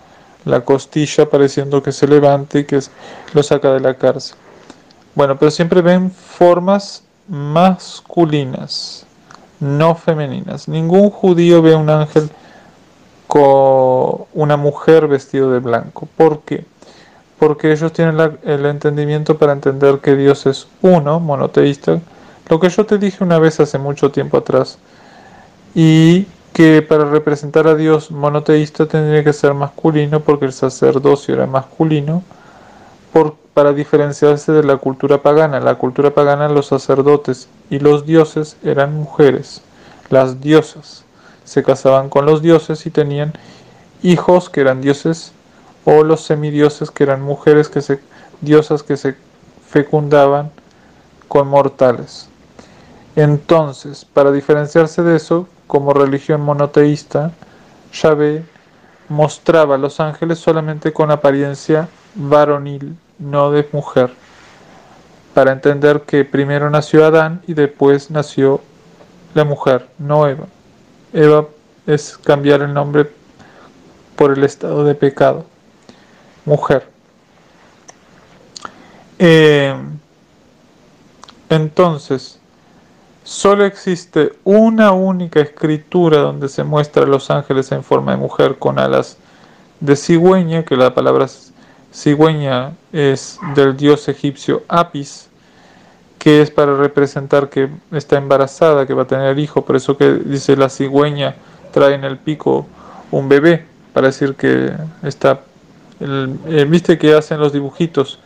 la costilla pareciendo que se levante y que lo saca de la cárcel. Bueno, pero siempre ven formas masculinas, no femeninas. Ningún judío ve un ángel con una mujer vestido de blanco. ¿Por qué? Porque ellos tienen el entendimiento para entender que Dios es uno, monoteísta, lo que yo te dije una vez hace mucho tiempo atrás, y que para representar a Dios monoteísta tendría que ser masculino porque el sacerdocio era masculino, por, para diferenciarse de la cultura pagana. La cultura pagana los sacerdotes y los dioses eran mujeres, las diosas se casaban con los dioses y tenían hijos que eran dioses o los semidioses que eran mujeres que se diosas que se fecundaban con mortales. Entonces, para diferenciarse de eso, como religión monoteísta, Yahvé mostraba a los ángeles solamente con apariencia varonil, no de mujer, para entender que primero nació Adán y después nació la mujer, no Eva. Eva es cambiar el nombre por el estado de pecado. Mujer. Eh, entonces, solo existe una única escritura donde se muestra a los ángeles en forma de mujer con alas de cigüeña, que la palabra cigüeña es del dios egipcio Apis, que es para representar que está embarazada, que va a tener hijo, por eso que dice la cigüeña trae en el pico un bebé, para decir que está, eh, viste que hacen los dibujitos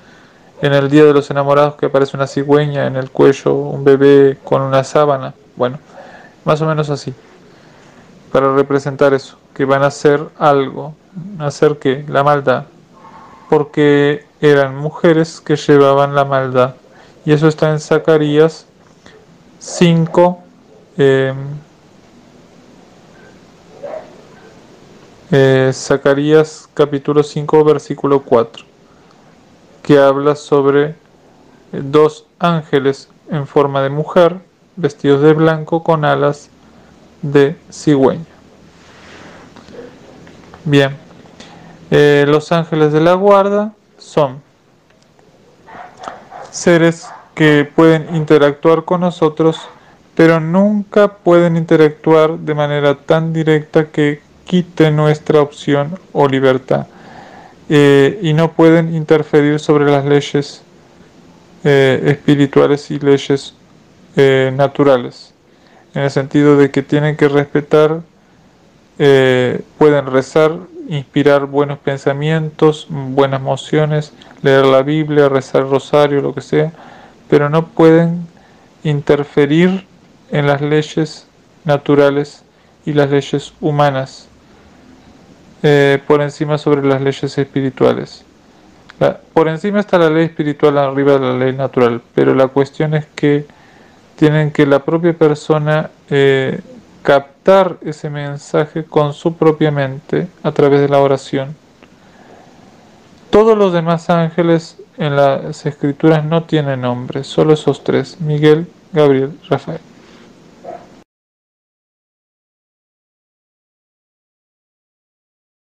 en el Día de los Enamorados que aparece una cigüeña en el cuello, un bebé con una sábana, bueno, más o menos así, para representar eso, que van a hacer algo, hacer que la maldad, porque eran mujeres que llevaban la maldad. Y eso está en Zacarías 5, em, eh, Zacarías capítulo 5 versículo 4, que habla sobre dos ángeles en forma de mujer, vestidos de blanco con alas de cigüeña. Bien, eh, los ángeles de la guarda son seres que pueden interactuar con nosotros, pero nunca pueden interactuar de manera tan directa que quite nuestra opción o libertad. Eh, y no pueden interferir sobre las leyes eh, espirituales y leyes eh, naturales, en el sentido de que tienen que respetar, pueden rezar inspirar buenos pensamientos, buenas emociones, leer la Biblia, rezar rosario, lo que sea, pero no pueden interferir en las leyes naturales y las leyes humanas eh, por encima sobre las leyes espirituales. por encima está la ley espiritual arriba de la ley natural, pero la cuestión es que tienen que la propia persona eh, captar ese mensaje con su propia mente a través de la oración. Todos los demás ángeles en las escrituras no tienen nombre, solo esos tres, Miguel, Gabriel, Rafael.